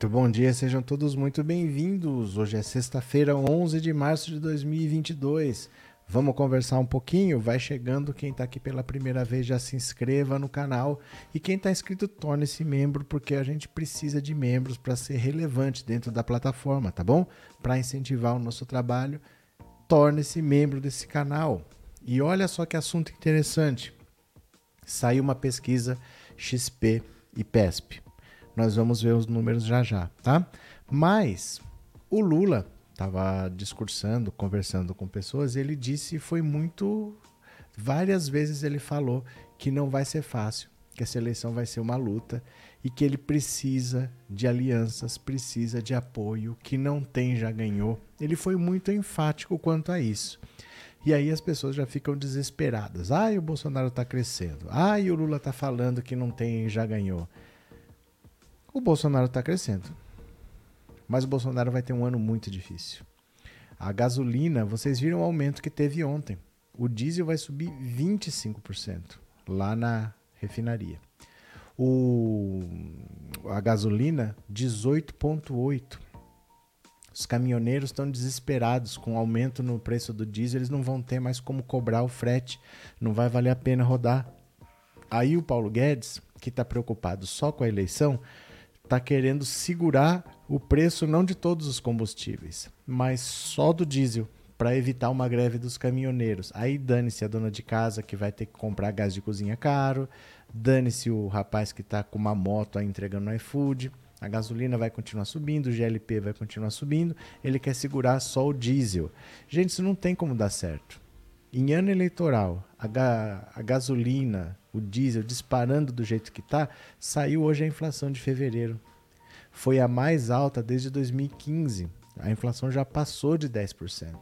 Muito bom dia, sejam todos muito bem-vindos. Hoje é sexta-feira, 11 de março de 2022. Vamos conversar um pouquinho? Vai chegando quem está aqui pela primeira vez, já se inscreva no canal. E quem está inscrito, torne-se membro, porque a gente precisa de membros para ser relevante dentro da plataforma, tá bom? Para incentivar o nosso trabalho, torne-se membro desse canal. E olha só que assunto interessante. Saiu uma pesquisa XP e PESP. Nós vamos ver os números já já, tá? Mas o Lula estava discursando, conversando com pessoas, e ele disse foi muito várias vezes ele falou que não vai ser fácil, que essa eleição vai ser uma luta e que ele precisa de alianças, precisa de apoio, que não tem já ganhou. Ele foi muito enfático quanto a isso. E aí as pessoas já ficam desesperadas. Ai, o Bolsonaro está crescendo. Ai, o Lula está falando que não tem já ganhou. O Bolsonaro está crescendo. Mas o Bolsonaro vai ter um ano muito difícil. A gasolina, vocês viram o aumento que teve ontem. O diesel vai subir 25% lá na refinaria. O, a gasolina, 18,8%. Os caminhoneiros estão desesperados com o aumento no preço do diesel, eles não vão ter mais como cobrar o frete, não vai valer a pena rodar. Aí o Paulo Guedes, que está preocupado só com a eleição, está querendo segurar o preço não de todos os combustíveis, mas só do diesel, para evitar uma greve dos caminhoneiros. Aí dane-se a dona de casa que vai ter que comprar gás de cozinha caro, dane-se o rapaz que está com uma moto aí entregando no iFood. A gasolina vai continuar subindo, o GLP vai continuar subindo, ele quer segurar só o diesel. Gente, isso não tem como dar certo. Em ano eleitoral, a, ga a gasolina, o diesel disparando do jeito que está, saiu hoje a inflação de fevereiro. Foi a mais alta desde 2015. A inflação já passou de 10%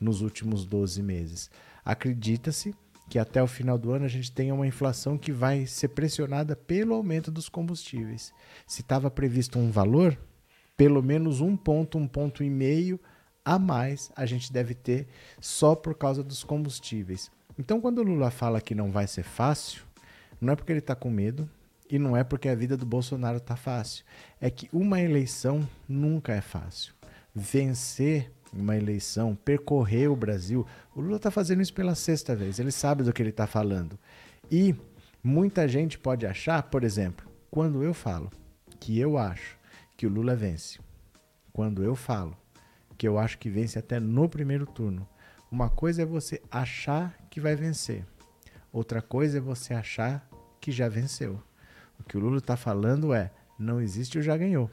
nos últimos 12 meses. Acredita-se que até o final do ano a gente tenha uma inflação que vai ser pressionada pelo aumento dos combustíveis. Se estava previsto um valor, pelo menos um ponto, um ponto e meio a mais a gente deve ter só por causa dos combustíveis. Então, quando o Lula fala que não vai ser fácil, não é porque ele está com medo e não é porque a vida do Bolsonaro está fácil. É que uma eleição nunca é fácil. Vencer uma eleição, percorrer o Brasil, o Lula está fazendo isso pela sexta vez, ele sabe do que ele está falando. E muita gente pode achar, por exemplo, quando eu falo que eu acho que o Lula vence, quando eu falo que eu acho que vence até no primeiro turno. Uma coisa é você achar que vai vencer, outra coisa é você achar que já venceu. O que o Lula está falando é: não existe o já ganhou.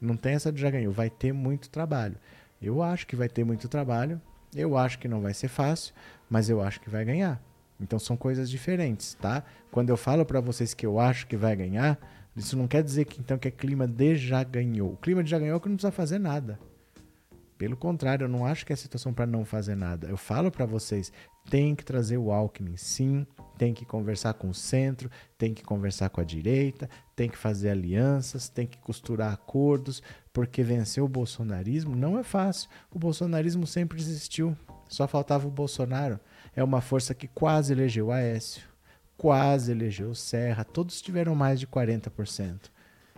Não tem essa de já ganhou, vai ter muito trabalho. Eu acho que vai ter muito trabalho, eu acho que não vai ser fácil, mas eu acho que vai ganhar. Então são coisas diferentes, tá? Quando eu falo para vocês que eu acho que vai ganhar, isso não quer dizer que então que é clima de já ganhou. O clima de já ganhou é que não precisa fazer nada. Pelo contrário, eu não acho que é situação para não fazer nada. Eu falo para vocês, tem que trazer o Alckmin, sim, tem que conversar com o centro, tem que conversar com a direita, tem que fazer alianças, tem que costurar acordos, porque vencer o bolsonarismo não é fácil. O bolsonarismo sempre existiu, só faltava o Bolsonaro. É uma força que quase elegeu Aécio, quase elegeu Serra, todos tiveram mais de 40%.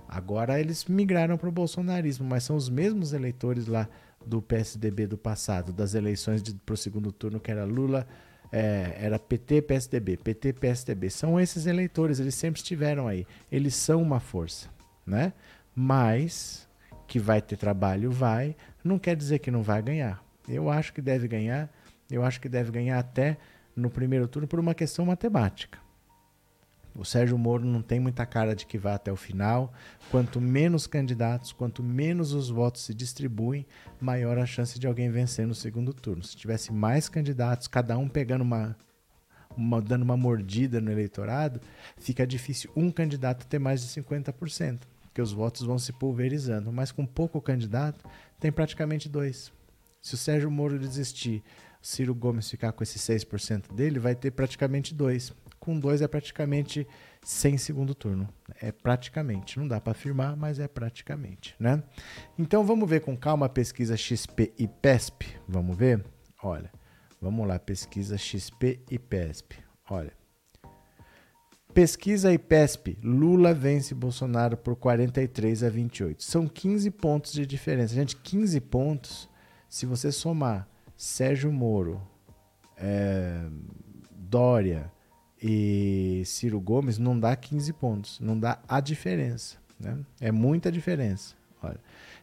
Agora eles migraram para o bolsonarismo, mas são os mesmos eleitores lá do PSDB do passado, das eleições para o segundo turno, que era Lula, é, era PT, PSDB, PT, PSDB. São esses eleitores, eles sempre estiveram aí. Eles são uma força, né? Mas que vai ter trabalho, vai. Não quer dizer que não vai ganhar. Eu acho que deve ganhar. Eu acho que deve ganhar até no primeiro turno por uma questão matemática. O Sérgio Moro não tem muita cara de que vá até o final. Quanto menos candidatos, quanto menos os votos se distribuem, maior a chance de alguém vencer no segundo turno. Se tivesse mais candidatos, cada um pegando uma, uma dando uma mordida no eleitorado, fica difícil um candidato ter mais de 50%, porque os votos vão se pulverizando. Mas com pouco candidato, tem praticamente dois. Se o Sérgio Moro desistir, Ciro Gomes ficar com esse 6% dele, vai ter praticamente dois com dois é praticamente sem segundo turno. É praticamente, não dá para afirmar, mas é praticamente, né? Então vamos ver com calma a pesquisa XP e PESP. Vamos ver? Olha, vamos lá, pesquisa XP e PESP. Olha, Pesquisa IPESP, Lula vence Bolsonaro por 43 a 28. São 15 pontos de diferença. Gente, 15 pontos, se você somar Sérgio Moro, é, Dória e Ciro Gomes, não dá 15 pontos, não dá a diferença. Né? É muita diferença. Olha.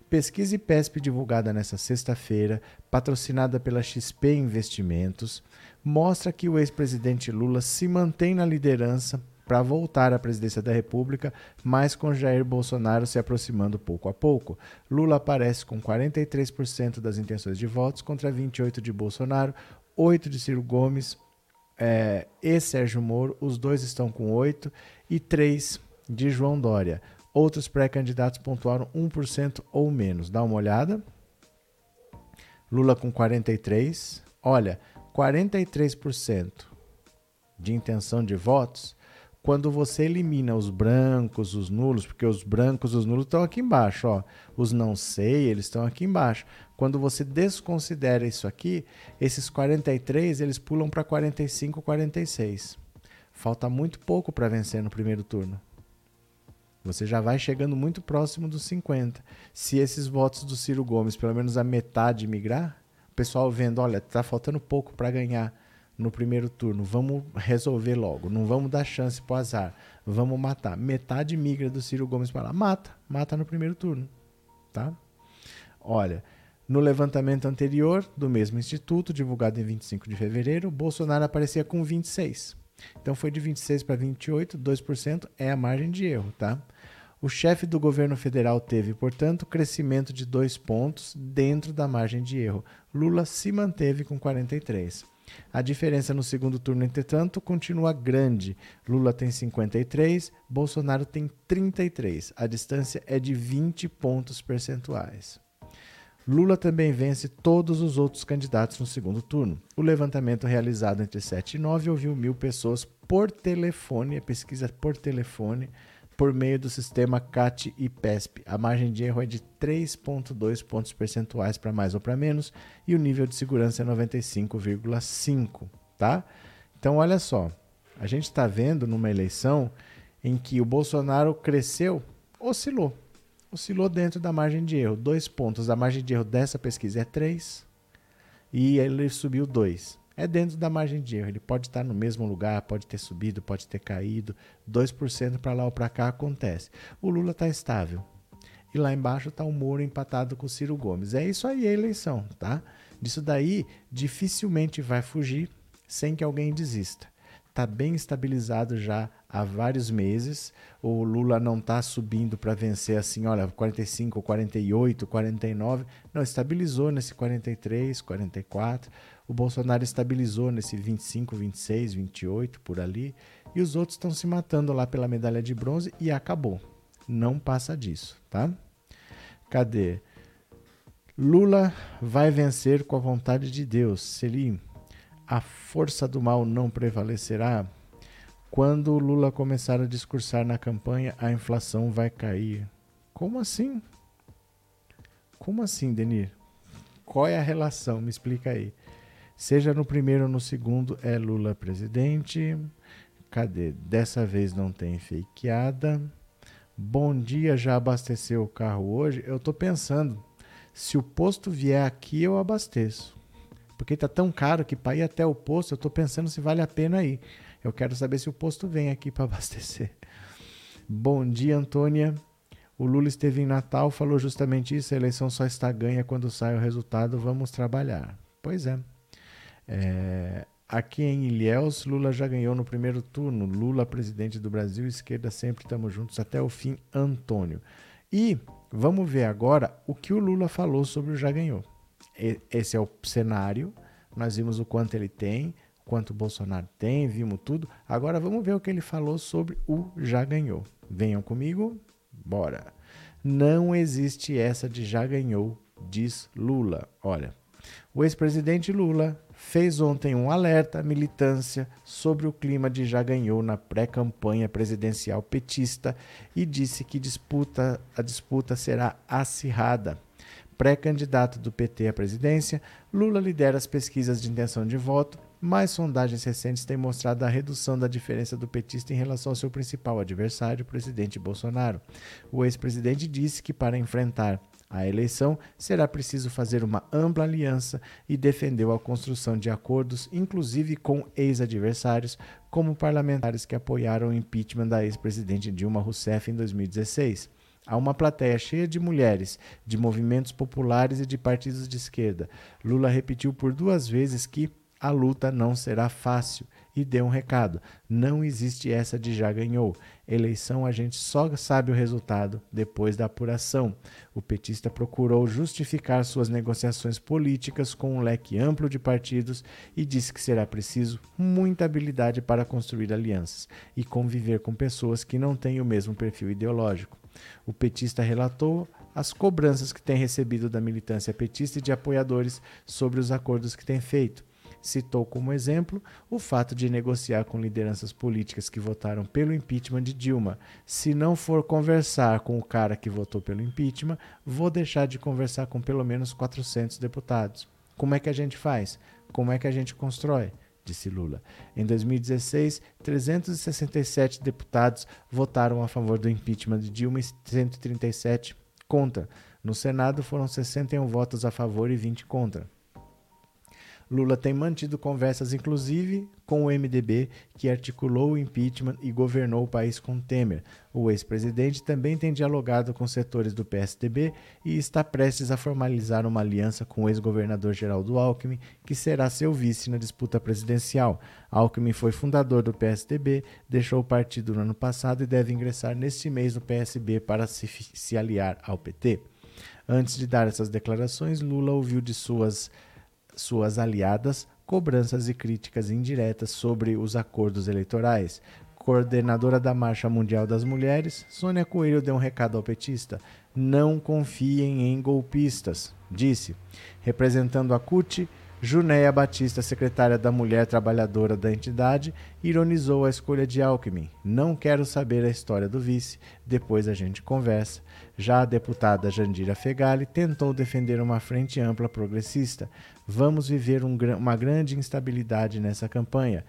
Pesquisa IPESP divulgada nesta sexta-feira, patrocinada pela XP Investimentos, mostra que o ex-presidente Lula se mantém na liderança para voltar à presidência da República, mas com Jair Bolsonaro se aproximando pouco a pouco. Lula aparece com 43% das intenções de votos contra 28% de Bolsonaro, 8% de Ciro Gomes é, e Sérgio Moro, os dois estão com 8% e 3% de João Dória. Outros pré-candidatos pontuaram 1% ou menos. Dá uma olhada. Lula com 43%. Olha, 43% de intenção de votos quando você elimina os brancos, os nulos, porque os brancos, os nulos estão aqui embaixo, ó. Os não sei, eles estão aqui embaixo. Quando você desconsidera isso aqui, esses 43, eles pulam para 45, 46. Falta muito pouco para vencer no primeiro turno. Você já vai chegando muito próximo dos 50. Se esses votos do Ciro Gomes, pelo menos a metade migrar, o pessoal vendo, olha, tá faltando pouco para ganhar no primeiro turno. Vamos resolver logo. Não vamos dar chance pro azar. Vamos matar. Metade migra do Ciro Gomes para lá. Mata. Mata no primeiro turno. Tá? Olha, no levantamento anterior do mesmo instituto, divulgado em 25 de fevereiro, Bolsonaro aparecia com 26. Então foi de 26 para 28, 2% é a margem de erro, tá? O chefe do governo federal teve, portanto, crescimento de dois pontos dentro da margem de erro. Lula se manteve com 43. A diferença no segundo turno, entretanto, continua grande. Lula tem 53, Bolsonaro tem 33. A distância é de 20 pontos percentuais. Lula também vence todos os outros candidatos no segundo turno. O levantamento realizado entre 7 e 9 ouviu mil pessoas por telefone, a pesquisa por telefone, por meio do sistema CAT e PESP. A margem de erro é de 3,2 pontos percentuais para mais ou para menos e o nível de segurança é 95,5, tá? Então, olha só, a gente está vendo numa eleição em que o Bolsonaro cresceu, oscilou, oscilou dentro da margem de erro. Dois pontos, a margem de erro dessa pesquisa é 3 e ele subiu 2 é dentro da margem de erro. Ele pode estar no mesmo lugar, pode ter subido, pode ter caído. 2% para lá ou para cá acontece. O Lula está estável. E lá embaixo está o Moro empatado com o Ciro Gomes. É isso aí a eleição, tá? Disso daí dificilmente vai fugir sem que alguém desista. Está bem estabilizado já há vários meses. O Lula não está subindo para vencer assim, olha, 45, 48, 49. Não, estabilizou nesse 43, 44 o Bolsonaro estabilizou nesse 25, 26, 28 por ali, e os outros estão se matando lá pela medalha de bronze e acabou. Não passa disso, tá? Cadê? Lula vai vencer com a vontade de Deus. Se ele a força do mal não prevalecerá, quando Lula começar a discursar na campanha, a inflação vai cair. Como assim? Como assim, Denir? Qual é a relação? Me explica aí. Seja no primeiro ou no segundo, é Lula presidente. Cadê? Dessa vez não tem fakeada. Bom dia, já abasteceu o carro hoje? Eu estou pensando, se o posto vier aqui, eu abasteço. Porque está tão caro que para ir até o posto, eu estou pensando se vale a pena ir. Eu quero saber se o posto vem aqui para abastecer. Bom dia, Antônia. O Lula esteve em Natal, falou justamente isso: a eleição só está ganha quando sai o resultado, vamos trabalhar. Pois é. É, aqui em Ilhéus, Lula já ganhou no primeiro turno. Lula, presidente do Brasil, esquerda sempre estamos juntos até o fim, Antônio. E vamos ver agora o que o Lula falou sobre o já ganhou. Esse é o cenário. Nós vimos o quanto ele tem, quanto o Bolsonaro tem, vimos tudo. Agora vamos ver o que ele falou sobre o já ganhou. Venham comigo, bora. Não existe essa de já ganhou, diz Lula. Olha, o ex-presidente Lula fez ontem um alerta à militância sobre o clima de já ganhou na pré-campanha presidencial petista e disse que disputa, a disputa será acirrada. Pré-candidato do PT à presidência, Lula lidera as pesquisas de intenção de voto mas sondagens recentes têm mostrado a redução da diferença do petista em relação ao seu principal adversário, o presidente Bolsonaro. O ex-presidente disse que para enfrentar a eleição, será preciso fazer uma ampla aliança e defendeu a construção de acordos, inclusive com ex-adversários, como parlamentares que apoiaram o impeachment da ex-presidente Dilma Rousseff em 2016. Há uma plateia cheia de mulheres, de movimentos populares e de partidos de esquerda. Lula repetiu por duas vezes que a luta não será fácil e deu um recado: não existe essa de já ganhou. Eleição a gente só sabe o resultado depois da apuração. O petista procurou justificar suas negociações políticas com um leque amplo de partidos e disse que será preciso muita habilidade para construir alianças e conviver com pessoas que não têm o mesmo perfil ideológico. O petista relatou as cobranças que tem recebido da militância petista e de apoiadores sobre os acordos que tem feito citou como exemplo o fato de negociar com lideranças políticas que votaram pelo impeachment de Dilma. Se não for conversar com o cara que votou pelo impeachment, vou deixar de conversar com pelo menos 400 deputados. Como é que a gente faz? Como é que a gente constrói? disse Lula. Em 2016, 367 deputados votaram a favor do impeachment de Dilma e 137 contra. No Senado foram 61 votos a favor e 20 contra. Lula tem mantido conversas, inclusive, com o MDB, que articulou o impeachment e governou o país com Temer. O ex-presidente também tem dialogado com setores do PSDB e está prestes a formalizar uma aliança com o ex-governador Geraldo Alckmin, que será seu vice na disputa presidencial. Alckmin foi fundador do PSDB, deixou o partido no ano passado e deve ingressar neste mês no PSB para se, se aliar ao PT. Antes de dar essas declarações, Lula ouviu de suas suas aliadas cobranças e críticas indiretas sobre os acordos eleitorais. Coordenadora da Marcha Mundial das Mulheres, Sônia Coelho deu um recado ao petista: não confiem em golpistas, disse. Representando a CUT, Junéia Batista, secretária da Mulher Trabalhadora da entidade, ironizou a escolha de Alckmin. Não quero saber a história do vice, depois a gente conversa. Já a deputada Jandira Fegali tentou defender uma frente ampla progressista. Vamos viver um, uma grande instabilidade nessa campanha.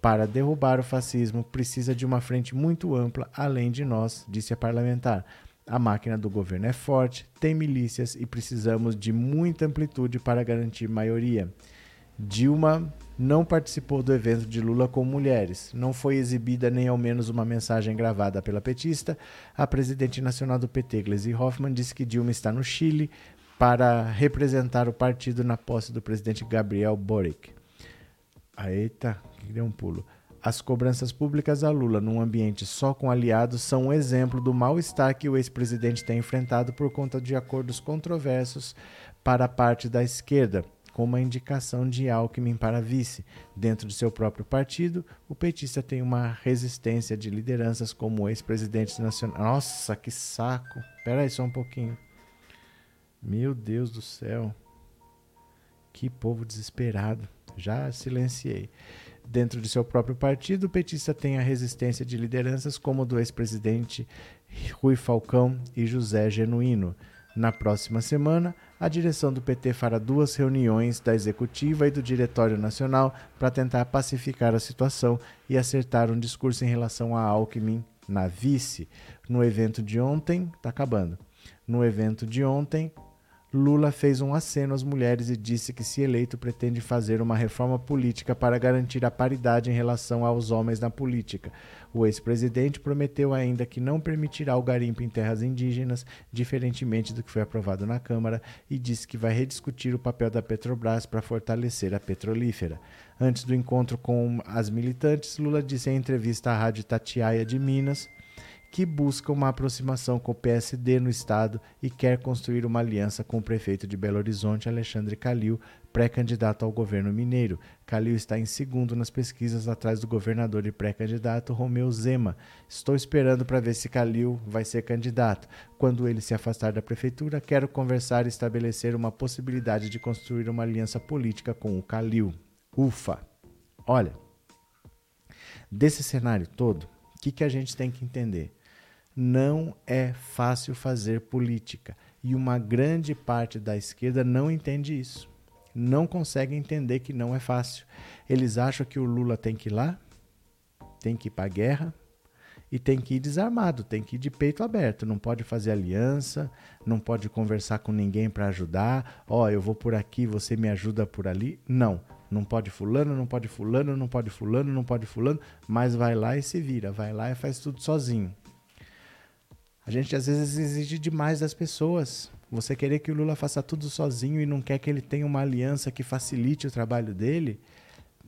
Para derrubar o fascismo, precisa de uma frente muito ampla, além de nós, disse a parlamentar. A máquina do governo é forte, tem milícias e precisamos de muita amplitude para garantir maioria. Dilma não participou do evento de Lula com mulheres. Não foi exibida nem ao menos uma mensagem gravada pela petista. A presidente nacional do PT, Gleisi Hoffmann, disse que Dilma está no Chile para representar o partido na posse do presidente Gabriel Boric. Eita, deu um pulo. As cobranças públicas a Lula num ambiente só com aliados são um exemplo do mal-estar que o ex-presidente tem enfrentado por conta de acordos controversos para a parte da esquerda, como a indicação de Alckmin para vice. Dentro de seu próprio partido, o petista tem uma resistência de lideranças como o ex-presidente nacional. Nossa, que saco! Espera aí só um pouquinho. Meu Deus do céu. Que povo desesperado. Já silenciei. Dentro de seu próprio partido, o petista tem a resistência de lideranças como do ex-presidente Rui Falcão e José Genuíno. Na próxima semana, a direção do PT fará duas reuniões da executiva e do Diretório Nacional para tentar pacificar a situação e acertar um discurso em relação a Alckmin na vice. No evento de ontem, está acabando. No evento de ontem, Lula fez um aceno às mulheres e disse que, se eleito, pretende fazer uma reforma política para garantir a paridade em relação aos homens na política. O ex-presidente prometeu ainda que não permitirá o garimpo em terras indígenas, diferentemente do que foi aprovado na Câmara, e disse que vai rediscutir o papel da Petrobras para fortalecer a petrolífera. Antes do encontro com as militantes, Lula disse em entrevista à Rádio Tatiaia de Minas que busca uma aproximação com o PSD no estado e quer construir uma aliança com o prefeito de Belo Horizonte, Alexandre Calil, pré-candidato ao governo mineiro. Calil está em segundo nas pesquisas atrás do governador e pré-candidato Romeu Zema. Estou esperando para ver se Calil vai ser candidato. Quando ele se afastar da prefeitura, quero conversar e estabelecer uma possibilidade de construir uma aliança política com o Calil. Ufa! Olha, desse cenário todo, o que, que a gente tem que entender? Não é fácil fazer política. E uma grande parte da esquerda não entende isso. não conseguem entender que não é fácil. Eles acham que o Lula tem que ir lá, tem que ir para a guerra e tem que ir desarmado, tem que ir de peito aberto, não pode fazer aliança, não pode conversar com ninguém para ajudar. Ó, oh, eu vou por aqui, você me ajuda por ali. Não, não pode fulano, não pode fulano, não pode fulano, não pode fulano, mas vai lá e se vira, vai lá e faz tudo sozinho. A gente às vezes exige demais das pessoas. Você querer que o Lula faça tudo sozinho e não quer que ele tenha uma aliança que facilite o trabalho dele,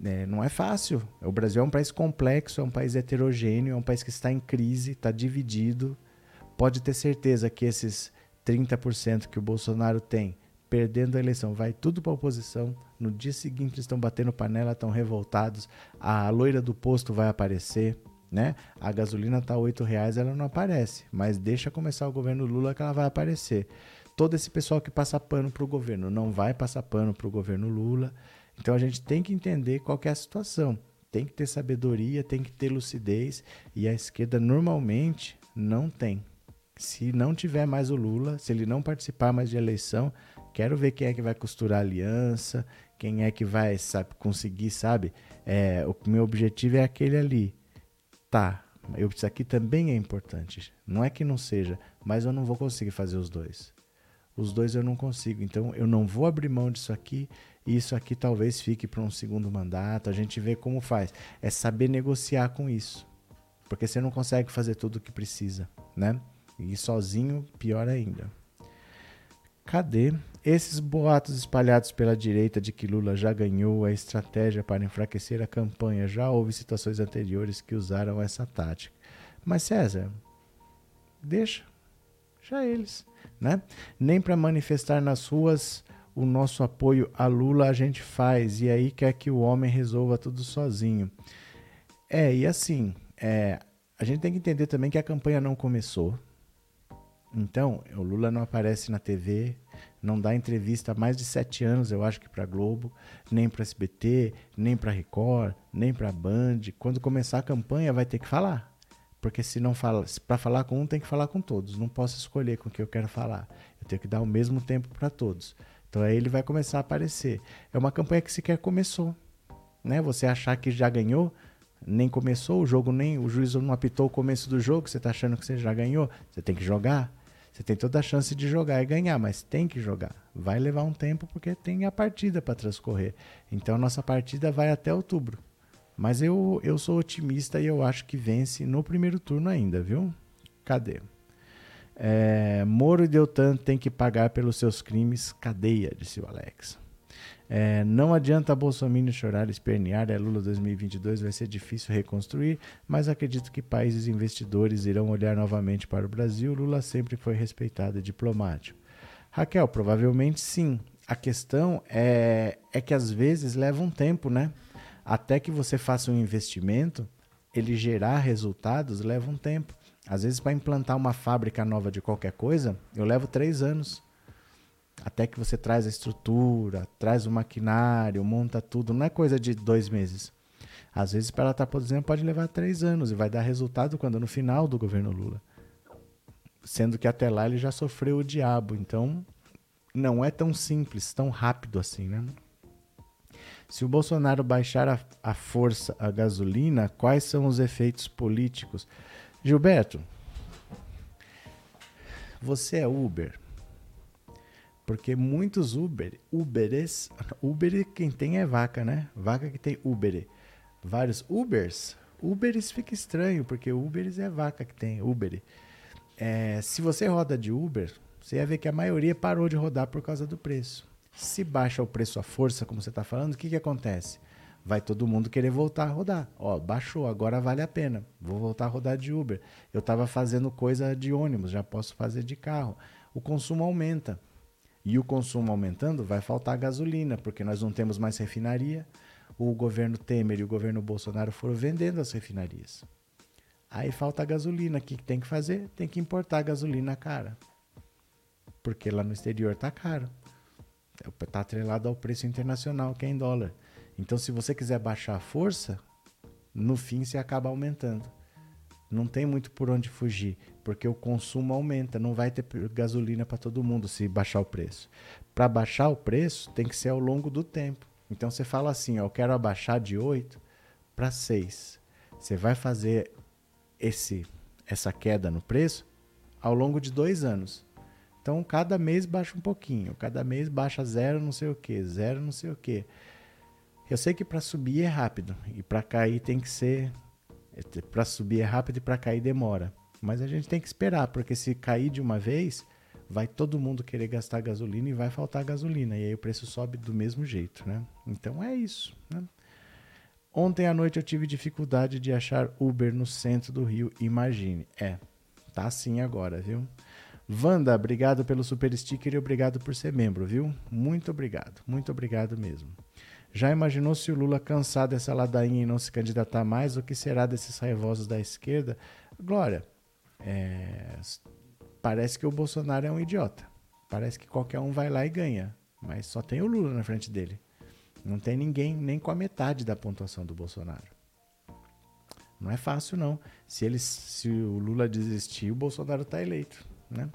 é, não é fácil. O Brasil é um país complexo, é um país heterogêneo, é um país que está em crise, está dividido. Pode ter certeza que esses 30% que o Bolsonaro tem, perdendo a eleição, vai tudo para a oposição. No dia seguinte estão batendo panela, estão revoltados. A loira do posto vai aparecer. Né? A gasolina está R$ reais, ela não aparece, mas deixa começar o governo Lula que ela vai aparecer. Todo esse pessoal que passa pano para o governo não vai passar pano para o governo Lula. Então a gente tem que entender qual que é a situação. Tem que ter sabedoria, tem que ter lucidez e a esquerda normalmente não tem. Se não tiver mais o Lula, se ele não participar mais de eleição, quero ver quem é que vai costurar aliança, quem é que vai sabe, conseguir, sabe? É, o meu objetivo é aquele ali. Tá, eu, isso aqui também é importante. Não é que não seja, mas eu não vou conseguir fazer os dois. Os dois eu não consigo. Então eu não vou abrir mão disso aqui isso aqui talvez fique para um segundo mandato. A gente vê como faz. É saber negociar com isso. Porque você não consegue fazer tudo o que precisa, né? E sozinho, pior ainda. Cadê? Esses boatos espalhados pela direita de que Lula já ganhou a estratégia para enfraquecer a campanha. Já houve situações anteriores que usaram essa tática. Mas César, deixa. Já eles, né? Nem para manifestar nas ruas o nosso apoio a Lula a gente faz e aí quer que o homem resolva tudo sozinho. É, e assim, é, a gente tem que entender também que a campanha não começou. Então, o Lula não aparece na TV, não dá entrevista há mais de sete anos, eu acho que para Globo, nem para SBT, nem para Record, nem para Band. Quando começar a campanha, vai ter que falar. Porque se não fala, para falar com um, tem que falar com todos. Não posso escolher com o que eu quero falar. Eu tenho que dar o mesmo tempo para todos. Então aí ele vai começar a aparecer. É uma campanha que sequer começou. Né? Você achar que já ganhou, nem começou o jogo, nem o juiz não apitou o começo do jogo, você está achando que você já ganhou. Você tem que jogar. Você tem toda a chance de jogar e ganhar, mas tem que jogar. Vai levar um tempo porque tem a partida para transcorrer. Então a nossa partida vai até outubro. Mas eu, eu sou otimista e eu acho que vence no primeiro turno ainda, viu? Cadê? É, Moro e Deltan têm que pagar pelos seus crimes cadeia, disse o Alex. É, não adianta Bolsonaro chorar, espernear, é Lula 2022, vai ser difícil reconstruir, mas acredito que países investidores irão olhar novamente para o Brasil. Lula sempre foi respeitado e diplomático. Raquel, provavelmente sim. A questão é, é que às vezes leva um tempo, né? Até que você faça um investimento, ele gerar resultados leva um tempo. Às vezes, para implantar uma fábrica nova de qualquer coisa, eu levo três anos. Até que você traz a estrutura, traz o maquinário, monta tudo. Não é coisa de dois meses. Às vezes, para ela estar tá produzindo, pode levar três anos e vai dar resultado quando no final do governo Lula. Sendo que até lá ele já sofreu o diabo. Então, não é tão simples, tão rápido assim, né? Se o Bolsonaro baixar a, a força a gasolina, quais são os efeitos políticos? Gilberto, você é Uber? Porque muitos Uber, Uberes, Uber quem tem é vaca, né? Vaca que tem Uber. Vários Ubers, Uberes fica estranho, porque Uberes é vaca que tem Uber. É, se você roda de Uber, você vai ver que a maioria parou de rodar por causa do preço. Se baixa o preço à força, como você está falando, o que, que acontece? vai todo mundo querer voltar a rodar. Ó, baixou, agora vale a pena. Vou voltar a rodar de Uber. Eu estava fazendo coisa de ônibus, já posso fazer de carro. O consumo aumenta. E o consumo aumentando, vai faltar gasolina, porque nós não temos mais refinaria. O governo Temer e o governo Bolsonaro foram vendendo as refinarias. Aí falta gasolina. O que tem que fazer? Tem que importar gasolina cara. Porque lá no exterior tá caro. Está atrelado ao preço internacional, que é em dólar. Então, se você quiser baixar a força, no fim você acaba aumentando. Não tem muito por onde fugir, porque o consumo aumenta, não vai ter gasolina para todo mundo se baixar o preço. Para baixar o preço, tem que ser ao longo do tempo. Então você fala assim, ó, eu quero abaixar de 8 para 6. Você vai fazer esse essa queda no preço ao longo de dois anos. Então, cada mês baixa um pouquinho, cada mês baixa zero não sei o que, zero não sei o que. Eu sei que para subir é rápido e para cair tem que ser para subir é rápido e para cair demora. Mas a gente tem que esperar, porque se cair de uma vez, vai todo mundo querer gastar gasolina e vai faltar gasolina. E aí o preço sobe do mesmo jeito, né? Então é isso. Né? Ontem à noite eu tive dificuldade de achar Uber no centro do Rio, imagine. É, tá assim agora, viu? Wanda, obrigado pelo super sticker e obrigado por ser membro, viu? Muito obrigado, muito obrigado mesmo. Já imaginou se o Lula cansar dessa ladainha e não se candidatar mais? O que será desses raivosos da esquerda? Glória, é, parece que o Bolsonaro é um idiota. Parece que qualquer um vai lá e ganha. Mas só tem o Lula na frente dele. Não tem ninguém nem com a metade da pontuação do Bolsonaro. Não é fácil, não. Se, eles, se o Lula desistir, o Bolsonaro está eleito. Né?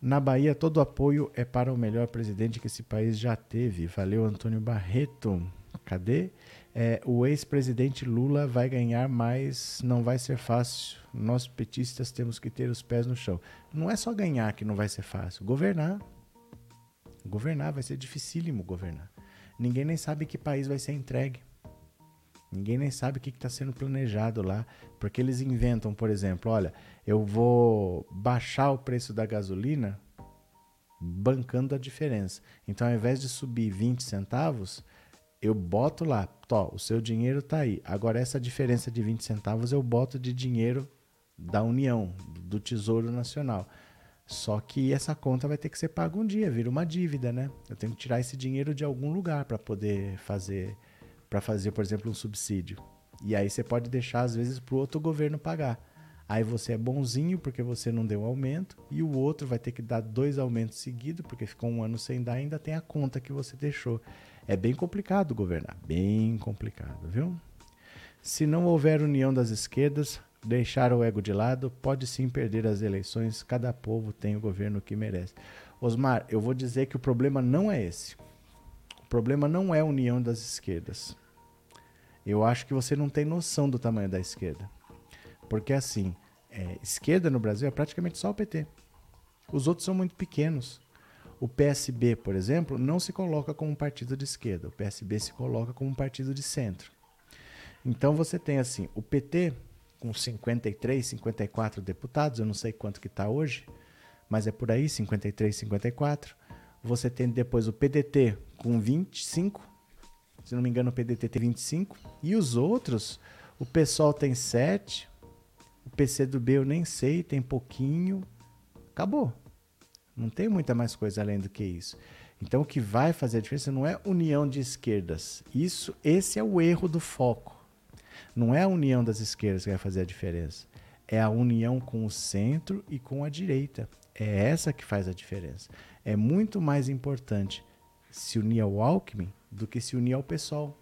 Na Bahia, todo apoio é para o melhor presidente que esse país já teve. Valeu, Antônio Barreto. Cadê? É, o ex-presidente Lula vai ganhar, mas não vai ser fácil. Nós petistas temos que ter os pés no chão. Não é só ganhar que não vai ser fácil. Governar. Governar vai ser dificílimo governar. Ninguém nem sabe que país vai ser entregue. Ninguém nem sabe o que está sendo planejado lá, porque eles inventam, por exemplo, olha, eu vou baixar o preço da gasolina bancando a diferença. Então, ao invés de subir 20 centavos, eu boto lá, tó, o seu dinheiro está aí. Agora, essa diferença de 20 centavos eu boto de dinheiro da União, do Tesouro Nacional. Só que essa conta vai ter que ser paga um dia, vira uma dívida, né? Eu tenho que tirar esse dinheiro de algum lugar para poder fazer para fazer, por exemplo, um subsídio. E aí você pode deixar, às vezes, para o outro governo pagar. Aí você é bonzinho porque você não deu aumento, e o outro vai ter que dar dois aumentos seguidos, porque ficou um ano sem dar e ainda tem a conta que você deixou. É bem complicado governar, bem complicado, viu? Se não houver união das esquerdas, deixar o ego de lado, pode sim perder as eleições. Cada povo tem o governo que merece. Osmar, eu vou dizer que o problema não é esse. O problema não é a união das esquerdas. Eu acho que você não tem noção do tamanho da esquerda. Porque assim, é, esquerda no Brasil é praticamente só o PT. Os outros são muito pequenos. O PSB, por exemplo, não se coloca como um partido de esquerda. O PSB se coloca como um partido de centro. Então você tem assim, o PT com 53, 54 deputados, eu não sei quanto que está hoje, mas é por aí, 53, 54. Você tem depois o PDT com 25 se não me engano, o PDT tem 25. E os outros, o PSOL tem 7. O PCdoB eu nem sei, tem pouquinho. Acabou. Não tem muita mais coisa além do que isso. Então o que vai fazer a diferença não é união de esquerdas. Isso, esse é o erro do foco. Não é a união das esquerdas que vai fazer a diferença. É a união com o centro e com a direita. É essa que faz a diferença. É muito mais importante se unir ao Alckmin do que se unir ao PSOL.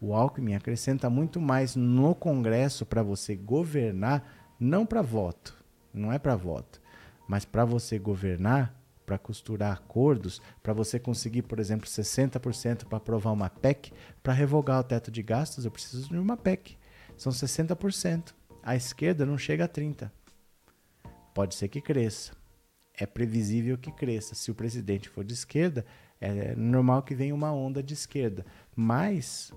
O Alckmin acrescenta muito mais no Congresso para você governar, não para voto, não é para voto, mas para você governar, para costurar acordos, para você conseguir, por exemplo, 60% para aprovar uma PEC, para revogar o teto de gastos, eu preciso de uma PEC. São 60%. A esquerda não chega a 30%. Pode ser que cresça. É previsível que cresça. Se o presidente for de esquerda, é normal que venha uma onda de esquerda, mas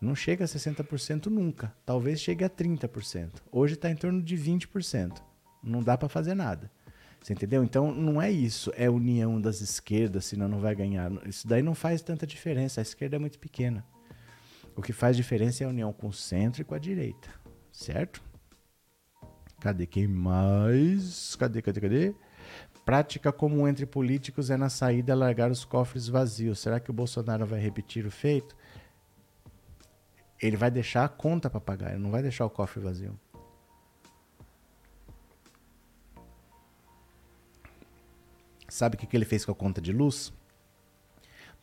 não chega a 60% nunca. Talvez chegue a 30%. Hoje está em torno de 20%. Não dá para fazer nada. Você entendeu? Então não é isso, é união das esquerdas, senão não vai ganhar. Isso daí não faz tanta diferença. A esquerda é muito pequena. O que faz diferença é a união com o centro e com a direita. Certo? Cadê quem mais? Cadê, cadê, cadê? Prática comum entre políticos é na saída largar os cofres vazios. Será que o Bolsonaro vai repetir o feito? Ele vai deixar a conta para pagar, ele não vai deixar o cofre vazio. Sabe o que ele fez com a conta de luz?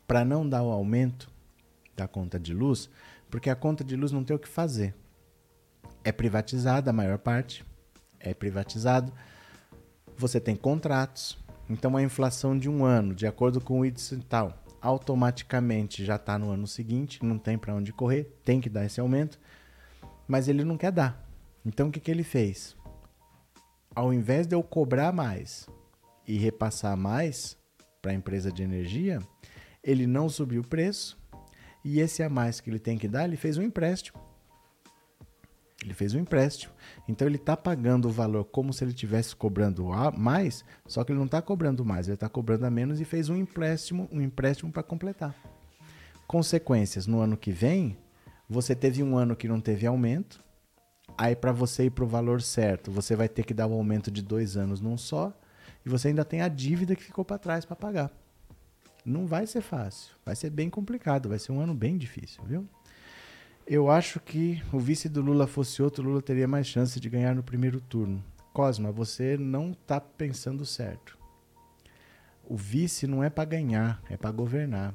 Para não dar o aumento da conta de luz, porque a conta de luz não tem o que fazer. é privatizada a maior parte, é privatizado. Você tem contratos, então a inflação de um ano, de acordo com o índice tal, automaticamente já está no ano seguinte, não tem para onde correr, tem que dar esse aumento, mas ele não quer dar. Então o que, que ele fez? Ao invés de eu cobrar mais e repassar mais para a empresa de energia, ele não subiu o preço e esse a mais que ele tem que dar, ele fez um empréstimo. Ele fez um empréstimo. Então ele está pagando o valor como se ele estivesse cobrando mais, só que ele não está cobrando mais, ele está cobrando a menos e fez um empréstimo, um empréstimo para completar. Consequências, no ano que vem, você teve um ano que não teve aumento, aí para você ir para o valor certo, você vai ter que dar um aumento de dois anos num só, e você ainda tem a dívida que ficou para trás para pagar. Não vai ser fácil, vai ser bem complicado, vai ser um ano bem difícil, viu? Eu acho que o vice do Lula fosse outro, Lula teria mais chance de ganhar no primeiro turno. Cosma, você não está pensando certo. O vice não é para ganhar, é para governar.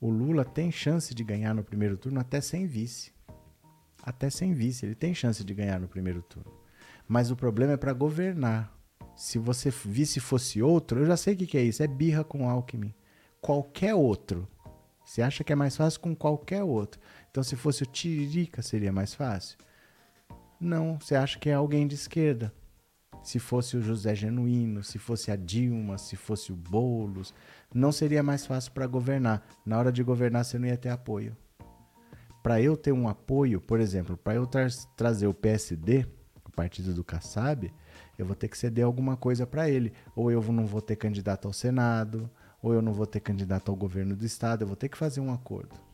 O Lula tem chance de ganhar no primeiro turno até sem vice. Até sem vice, ele tem chance de ganhar no primeiro turno. Mas o problema é para governar se você visse fosse outro, eu já sei o que, que é isso. É birra com Alckmin. Qualquer outro. Você acha que é mais fácil com qualquer outro. Então, se fosse o Tiririca, seria mais fácil? Não, você acha que é alguém de esquerda. Se fosse o José Genuíno, se fosse a Dilma, se fosse o Boulos, não seria mais fácil para governar. Na hora de governar, você não ia ter apoio. Para eu ter um apoio, por exemplo, para eu tra trazer o PSD, o partido do Kassab, eu vou ter que ceder alguma coisa para ele. Ou eu não vou ter candidato ao Senado, ou eu não vou ter candidato ao governo do estado, eu vou ter que fazer um acordo.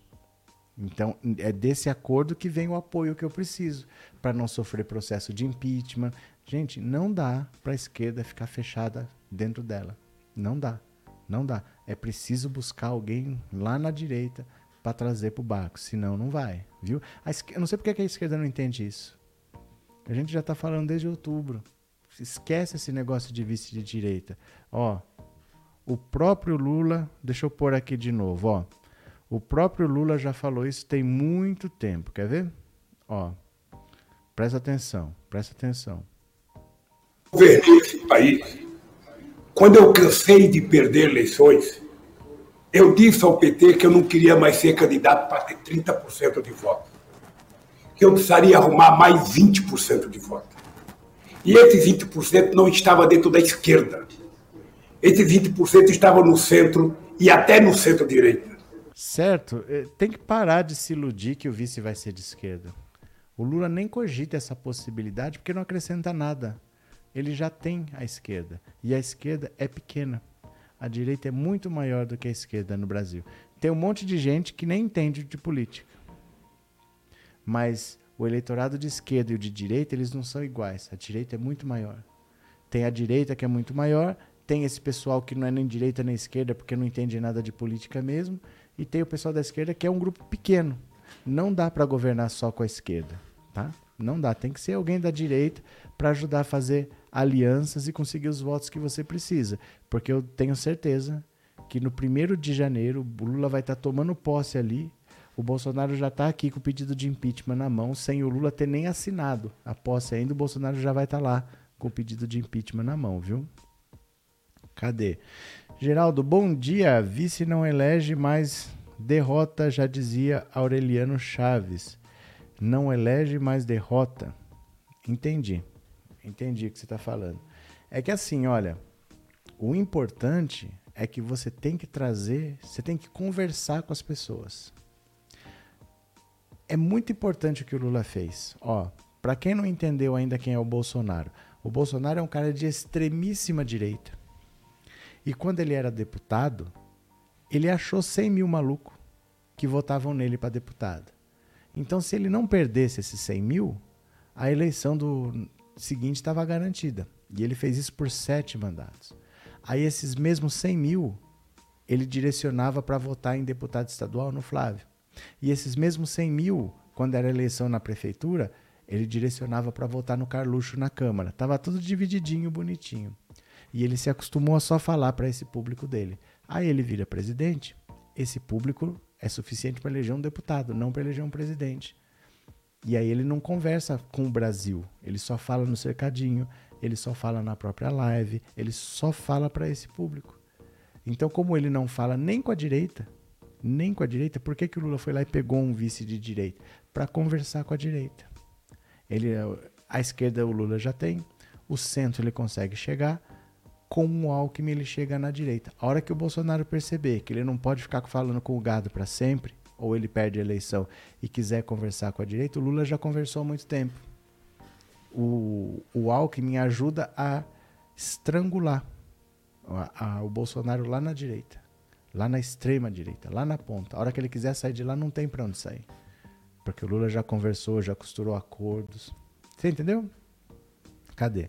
Então, é desse acordo que vem o apoio que eu preciso para não sofrer processo de impeachment. Gente, não dá para a esquerda ficar fechada dentro dela. Não dá. Não dá. É preciso buscar alguém lá na direita para trazer para o barco, senão não vai, viu? Esquerda, eu não sei porque a esquerda não entende isso. A gente já está falando desde outubro. Esquece esse negócio de vice de direita. Ó, o próprio Lula, deixa eu pôr aqui de novo, ó. O próprio Lula já falou isso tem muito tempo, quer ver? Ó, presta atenção, presta atenção. Governei esse país. Quando eu cansei de perder eleições, eu disse ao PT que eu não queria mais ser candidato para ter 30% de voto. Que eu precisaria arrumar mais 20% de voto. E esse 20% não estava dentro da esquerda. Esse 20% estava no centro e até no centro-direita. Certo. Eh, tem que parar de se iludir que o vice vai ser de esquerda. O Lula nem cogita essa possibilidade porque não acrescenta nada. Ele já tem a esquerda. E a esquerda é pequena. A direita é muito maior do que a esquerda no Brasil. Tem um monte de gente que nem entende de política. Mas o eleitorado de esquerda e o de direita, eles não são iguais. A direita é muito maior. Tem a direita que é muito maior, tem esse pessoal que não é nem direita nem esquerda porque não entende nada de política mesmo, e tem o pessoal da esquerda que é um grupo pequeno. Não dá para governar só com a esquerda, tá? Não dá, tem que ser alguém da direita para ajudar a fazer alianças e conseguir os votos que você precisa, porque eu tenho certeza que no primeiro de janeiro o Lula vai estar tá tomando posse ali o Bolsonaro já está aqui com o pedido de impeachment na mão, sem o Lula ter nem assinado a posse ainda, o Bolsonaro já vai estar tá lá com o pedido de impeachment na mão, viu? Cadê? Geraldo, bom dia. Vice não elege, mas derrota, já dizia Aureliano Chaves. Não elege, mas derrota. Entendi. Entendi o que você está falando. É que assim, olha, o importante é que você tem que trazer, você tem que conversar com as pessoas é muito importante o que o Lula fez. Ó, para quem não entendeu ainda quem é o Bolsonaro, o Bolsonaro é um cara de extremíssima direita. E quando ele era deputado, ele achou 100 mil malucos que votavam nele para deputado. Então, se ele não perdesse esses 100 mil, a eleição do seguinte estava garantida. E ele fez isso por sete mandatos. Aí, esses mesmos 100 mil, ele direcionava para votar em deputado estadual no Flávio. E esses mesmos 100 mil, quando era eleição na prefeitura, ele direcionava para votar no Carluxo na Câmara. Tava tudo divididinho, bonitinho. E ele se acostumou a só falar para esse público dele. Aí ele vira presidente. Esse público é suficiente para eleger um deputado, não para eleger um presidente. E aí ele não conversa com o Brasil, ele só fala no cercadinho, ele só fala na própria live, ele só fala para esse público. Então, como ele não fala nem com a direita, nem com a direita, por que, que o Lula foi lá e pegou um vice de direita? Para conversar com a direita. Ele, a esquerda o Lula já tem, o centro ele consegue chegar, com o Alckmin ele chega na direita. A hora que o Bolsonaro perceber que ele não pode ficar falando com o gado para sempre, ou ele perde a eleição e quiser conversar com a direita, o Lula já conversou há muito tempo. O, o Alckmin ajuda a estrangular a, a, o Bolsonaro lá na direita, lá na extrema direita, lá na ponta. A hora que ele quiser sair de lá, não tem para onde sair. Porque o Lula já conversou, já costurou acordos. Você entendeu? Cadê?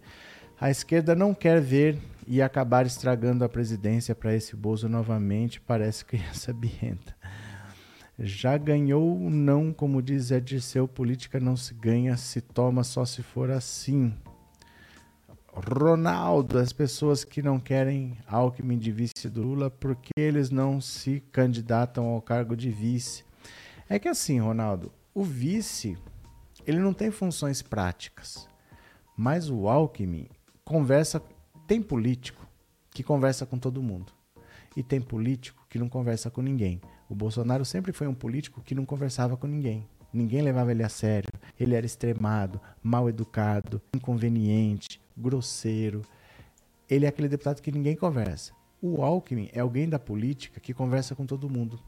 A esquerda não quer ver e acabar estragando a presidência para esse Bozo novamente, parece criança birrenta. Já ganhou não, como diz Zé Dirceu, política não se ganha, se toma só se for assim. Ronaldo, as pessoas que não querem Alckmin de vice do Lula, porque eles não se candidatam ao cargo de vice? É que assim, Ronaldo, o vice, ele não tem funções práticas. Mas o Alckmin conversa, tem político que conversa com todo mundo. E tem político que não conversa com ninguém. O Bolsonaro sempre foi um político que não conversava com ninguém. Ninguém levava ele a sério. Ele era extremado, mal educado, inconveniente, grosseiro. Ele é aquele deputado que ninguém conversa. O Alckmin é alguém da política que conversa com todo mundo.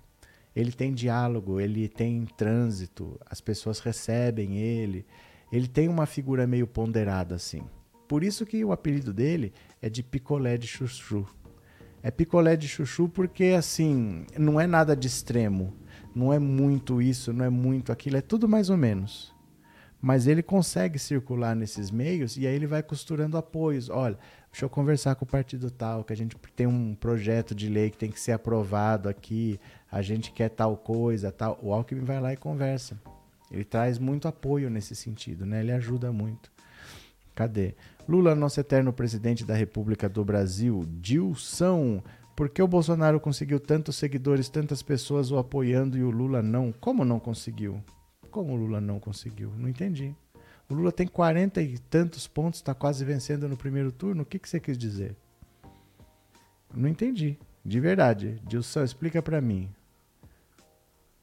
Ele tem diálogo, ele tem trânsito, as pessoas recebem ele. Ele tem uma figura meio ponderada assim. Por isso que o apelido dele é de picolé de chuchu. É picolé de chuchu porque assim, não é nada de extremo. Não é muito isso, não é muito aquilo, é tudo mais ou menos mas ele consegue circular nesses meios e aí ele vai costurando apoios. Olha, deixa eu conversar com o partido tal, que a gente tem um projeto de lei que tem que ser aprovado aqui, a gente quer tal coisa, tal. O Alckmin vai lá e conversa. Ele traz muito apoio nesse sentido, né? Ele ajuda muito. Cadê? Lula, nosso eterno presidente da República do Brasil, Dilson. Por que o Bolsonaro conseguiu tantos seguidores, tantas pessoas o apoiando e o Lula não? Como não conseguiu? Como o Lula não conseguiu? Não entendi. O Lula tem 40 e tantos pontos, está quase vencendo no primeiro turno. O que, que você quis dizer? Não entendi. De verdade. Dilson, explica para mim.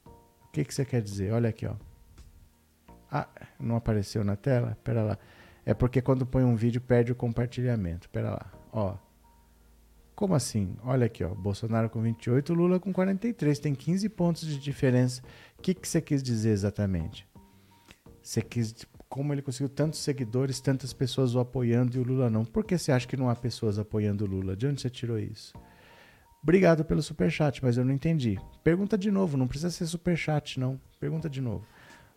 O que, que você quer dizer? Olha aqui, ó. Ah, não apareceu na tela? Pera lá. É porque quando põe um vídeo perde o compartilhamento. Pera lá. Ó. Como assim? Olha aqui, ó. Bolsonaro com 28, Lula com 43. Tem 15 pontos de diferença que, que você quis dizer exatamente? Você quis. Como ele conseguiu tantos seguidores, tantas pessoas o apoiando e o Lula não? Por que você acha que não há pessoas apoiando o Lula? De onde você tirou isso? Obrigado pelo superchat, mas eu não entendi. Pergunta de novo, não precisa ser superchat, não. Pergunta de novo.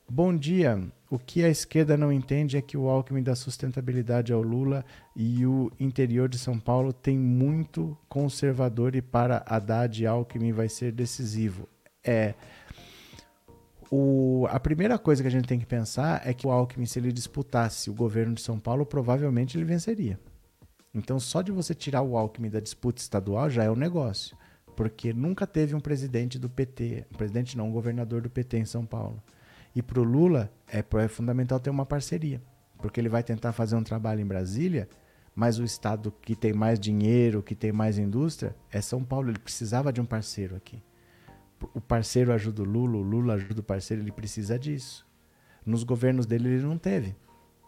Bom dia. O que a esquerda não entende é que o Alckmin dá sustentabilidade ao Lula e o interior de São Paulo tem muito conservador e para Haddad e Alckmin vai ser decisivo. É, o, a primeira coisa que a gente tem que pensar é que o Alckmin, se ele disputasse o governo de São Paulo, provavelmente ele venceria. Então, só de você tirar o Alckmin da disputa estadual já é um negócio. Porque nunca teve um presidente do PT, um presidente não, um governador do PT em São Paulo. E para o Lula é, é fundamental ter uma parceria. Porque ele vai tentar fazer um trabalho em Brasília, mas o estado que tem mais dinheiro, que tem mais indústria, é São Paulo. Ele precisava de um parceiro aqui o parceiro ajuda o Lula, o Lula ajuda o parceiro, ele precisa disso. Nos governos dele ele não teve.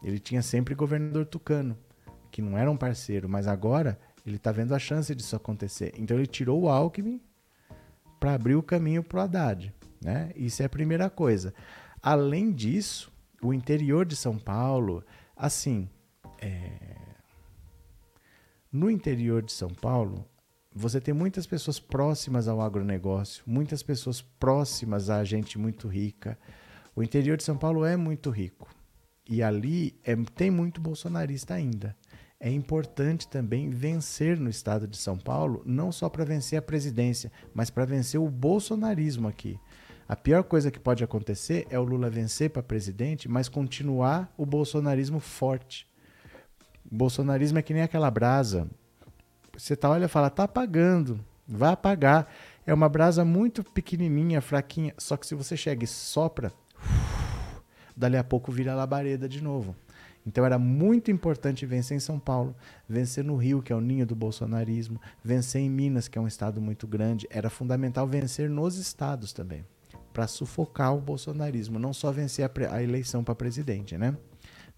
Ele tinha sempre governador tucano, que não era um parceiro, mas agora ele está vendo a chance disso acontecer. Então ele tirou o Alckmin para abrir o caminho para o Haddad. Né? Isso é a primeira coisa. Além disso, o interior de São Paulo, assim, é... no interior de São Paulo, você tem muitas pessoas próximas ao agronegócio, muitas pessoas próximas a gente muito rica. O interior de São Paulo é muito rico. E ali é, tem muito bolsonarista ainda. É importante também vencer no estado de São Paulo, não só para vencer a presidência, mas para vencer o bolsonarismo aqui. A pior coisa que pode acontecer é o Lula vencer para presidente, mas continuar o bolsonarismo forte. O bolsonarismo é que nem aquela brasa você tá, olha e fala, tá apagando, vai apagar. É uma brasa muito pequenininha, fraquinha, só que se você chega e sopra, dali a pouco vira labareda de novo. Então era muito importante vencer em São Paulo, vencer no Rio, que é o ninho do bolsonarismo, vencer em Minas, que é um estado muito grande. Era fundamental vencer nos estados também, para sufocar o bolsonarismo, não só vencer a, a eleição para presidente, né?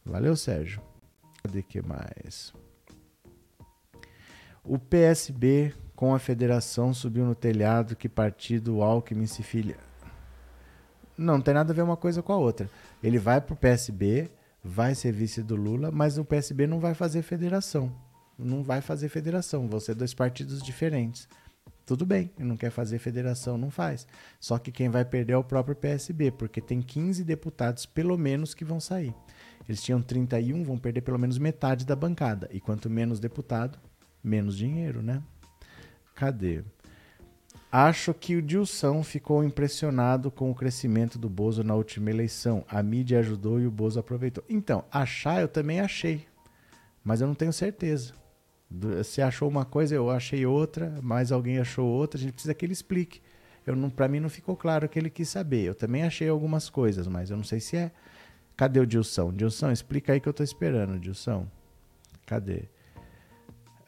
Valeu, Sérgio. Cadê que mais? O PSB com a federação subiu no telhado que partido Alckmin se filia. Não, não tem nada a ver uma coisa com a outra. Ele vai para o PSB, vai ser vice do Lula, mas o PSB não vai fazer federação. Não vai fazer federação, vão ser dois partidos diferentes. Tudo bem, não quer fazer federação, não faz. Só que quem vai perder é o próprio PSB, porque tem 15 deputados, pelo menos, que vão sair. Eles tinham 31, vão perder pelo menos metade da bancada. E quanto menos deputado, menos dinheiro, né? Cadê? Acho que o Dilson ficou impressionado com o crescimento do Bozo na última eleição. A mídia ajudou e o Bozo aproveitou. Então, achar eu também achei, mas eu não tenho certeza. Se achou uma coisa, eu achei outra, mais alguém achou outra, a gente precisa que ele explique. Eu não, para mim não ficou claro o que ele quis saber. Eu também achei algumas coisas, mas eu não sei se é. Cadê o Dilson? Dilson, explica aí que eu estou esperando, Dilson. Cadê?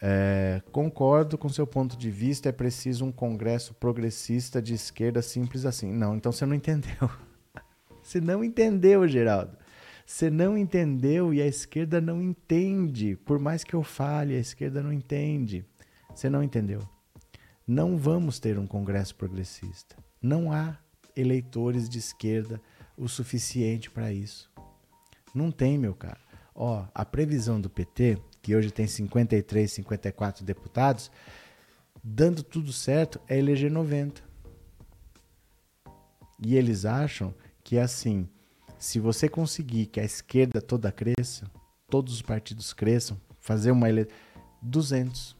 É, concordo com seu ponto de vista, é preciso um congresso progressista de esquerda simples assim. Não, então você não entendeu. Você não entendeu, Geraldo. Você não entendeu e a esquerda não entende. Por mais que eu fale, a esquerda não entende. Você não entendeu. Não vamos ter um congresso progressista. Não há eleitores de esquerda o suficiente para isso. Não tem, meu cara. Ó, a previsão do PT que hoje tem 53, 54 deputados, dando tudo certo, é eleger 90. E eles acham que assim, se você conseguir que a esquerda toda cresça, todos os partidos cresçam, fazer uma eleição 200.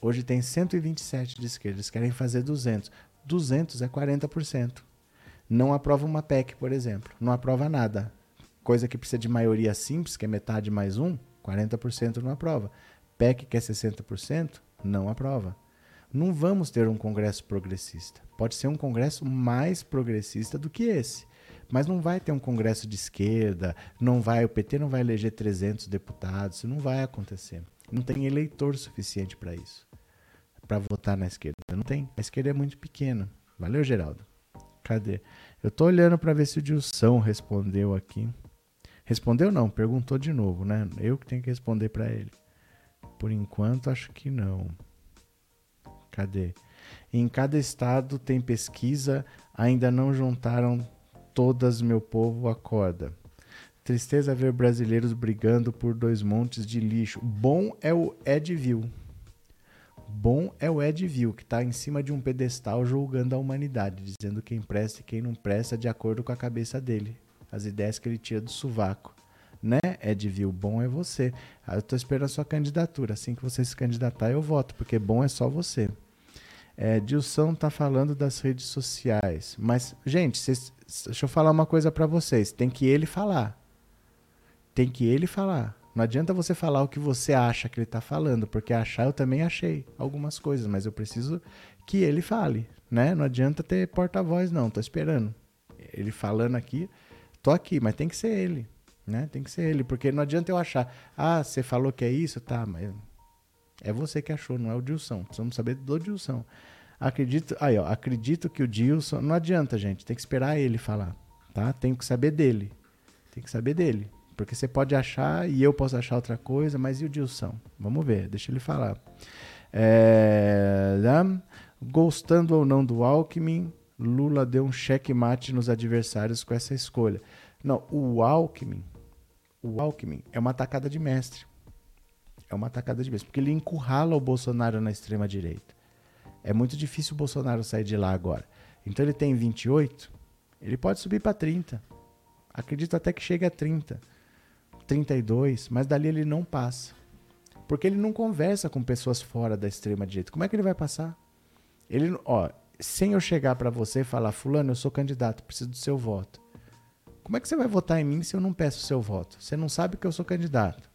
Hoje tem 127 de esquerda, eles querem fazer 200. 200 é 40%. Não aprova uma PEC, por exemplo. Não aprova nada. Coisa que precisa de maioria simples, que é metade mais um, 40% não aprova. PEC, que é 60%, não aprova. Não vamos ter um Congresso progressista. Pode ser um Congresso mais progressista do que esse. Mas não vai ter um Congresso de esquerda, não vai, o PT não vai eleger 300 deputados, isso não vai acontecer. Não tem eleitor suficiente para isso. Para votar na esquerda. Não tem. A esquerda é muito pequena. Valeu, Geraldo. Cadê? Eu tô olhando para ver se o Dilson respondeu aqui. Respondeu não, perguntou de novo, né? Eu que tenho que responder para ele. Por enquanto, acho que não. Cadê? Em cada estado tem pesquisa, ainda não juntaram todas, meu povo acorda. Tristeza ver brasileiros brigando por dois montes de lixo. Bom é o Edville. Bom é o Edville, que está em cima de um pedestal julgando a humanidade, dizendo quem presta e quem não presta de acordo com a cabeça dele as ideias que ele tira do sovaco. Né, Edville? Bom é você. Ah, eu estou esperando a sua candidatura. Assim que você se candidatar, eu voto, porque bom é só você. É, Dilson tá falando das redes sociais. Mas, gente, cês, deixa eu falar uma coisa para vocês. Tem que ele falar. Tem que ele falar. Não adianta você falar o que você acha que ele está falando, porque achar eu também achei algumas coisas, mas eu preciso que ele fale, né? Não adianta ter porta-voz, não. Tô esperando. Ele falando aqui, tô aqui, mas tem que ser ele, né? Tem que ser ele, porque não adianta eu achar, ah, você falou que é isso, tá, mas é você que achou, não é o Dilson. Precisamos saber do Dilson. Acredito, aí, ó, acredito que o Dilson, não adianta, gente, tem que esperar ele falar, tá? Tem que saber dele. Tem que saber dele, porque você pode achar e eu posso achar outra coisa, mas e o Dilson? Vamos ver, deixa ele falar. É, gostando ou não do Alckmin, Lula deu um checkmate nos adversários com essa escolha. Não, o Alckmin, o Alckmin é uma atacada de mestre. É uma atacada de mestre, porque ele encurrala o Bolsonaro na extrema direita. É muito difícil o Bolsonaro sair de lá agora. Então ele tem 28, ele pode subir para 30. Acredito até que chegue a 30, 32, mas dali ele não passa. Porque ele não conversa com pessoas fora da extrema direita. Como é que ele vai passar? Ele, ó, sem eu chegar para você e falar, fulano, eu sou candidato, preciso do seu voto. Como é que você vai votar em mim se eu não peço o seu voto? Você não sabe que eu sou candidato.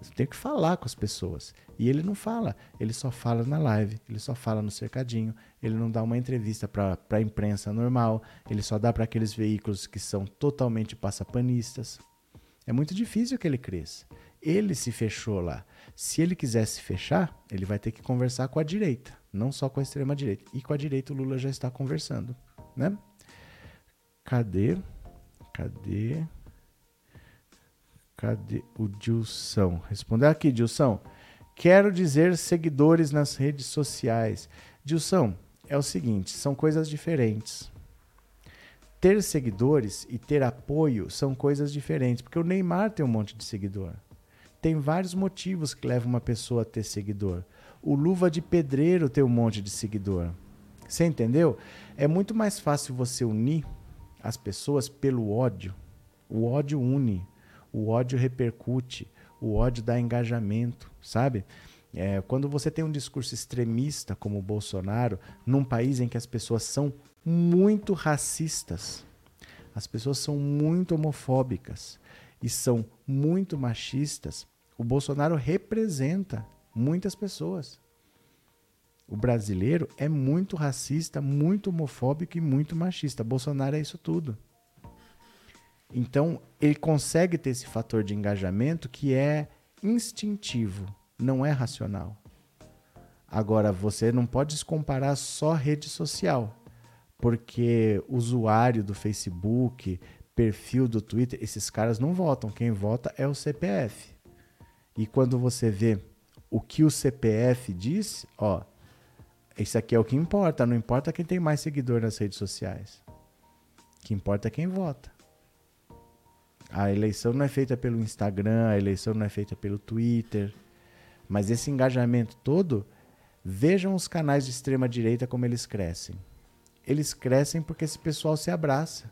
Você tem que falar com as pessoas. E ele não fala, ele só fala na live, ele só fala no cercadinho, ele não dá uma entrevista para a imprensa normal, ele só dá para aqueles veículos que são totalmente passapanistas. É muito difícil que ele cresça. Ele se fechou lá. Se ele quiser se fechar, ele vai ter que conversar com a direita, não só com a extrema direita. E com a direita o Lula já está conversando, né? Cadê? Cadê? Cadê o Dilson? Responder aqui, Dilson. Quero dizer seguidores nas redes sociais. Dilson, é o seguinte, são coisas diferentes. Ter seguidores e ter apoio são coisas diferentes, porque o Neymar tem um monte de seguidor. Tem vários motivos que levam uma pessoa a ter seguidor. O Luva de Pedreiro tem um monte de seguidor. Você entendeu? É muito mais fácil você unir as pessoas pelo ódio. O ódio une, o ódio repercute, o ódio dá engajamento, sabe? É, quando você tem um discurso extremista como o Bolsonaro, num país em que as pessoas são muito racistas, as pessoas são muito homofóbicas e são muito machistas, o Bolsonaro representa muitas pessoas. O brasileiro é muito racista, muito homofóbico e muito machista. Bolsonaro é isso tudo. Então, ele consegue ter esse fator de engajamento que é instintivo, não é racional. Agora, você não pode se comparar só rede social, porque usuário do Facebook, perfil do Twitter, esses caras não votam. Quem vota é o CPF. E quando você vê o que o CPF diz, ó, isso aqui é o que importa, não importa quem tem mais seguidor nas redes sociais. O que importa é quem vota. A eleição não é feita pelo Instagram, a eleição não é feita pelo Twitter. Mas esse engajamento todo, vejam os canais de extrema direita como eles crescem. Eles crescem porque esse pessoal se abraça.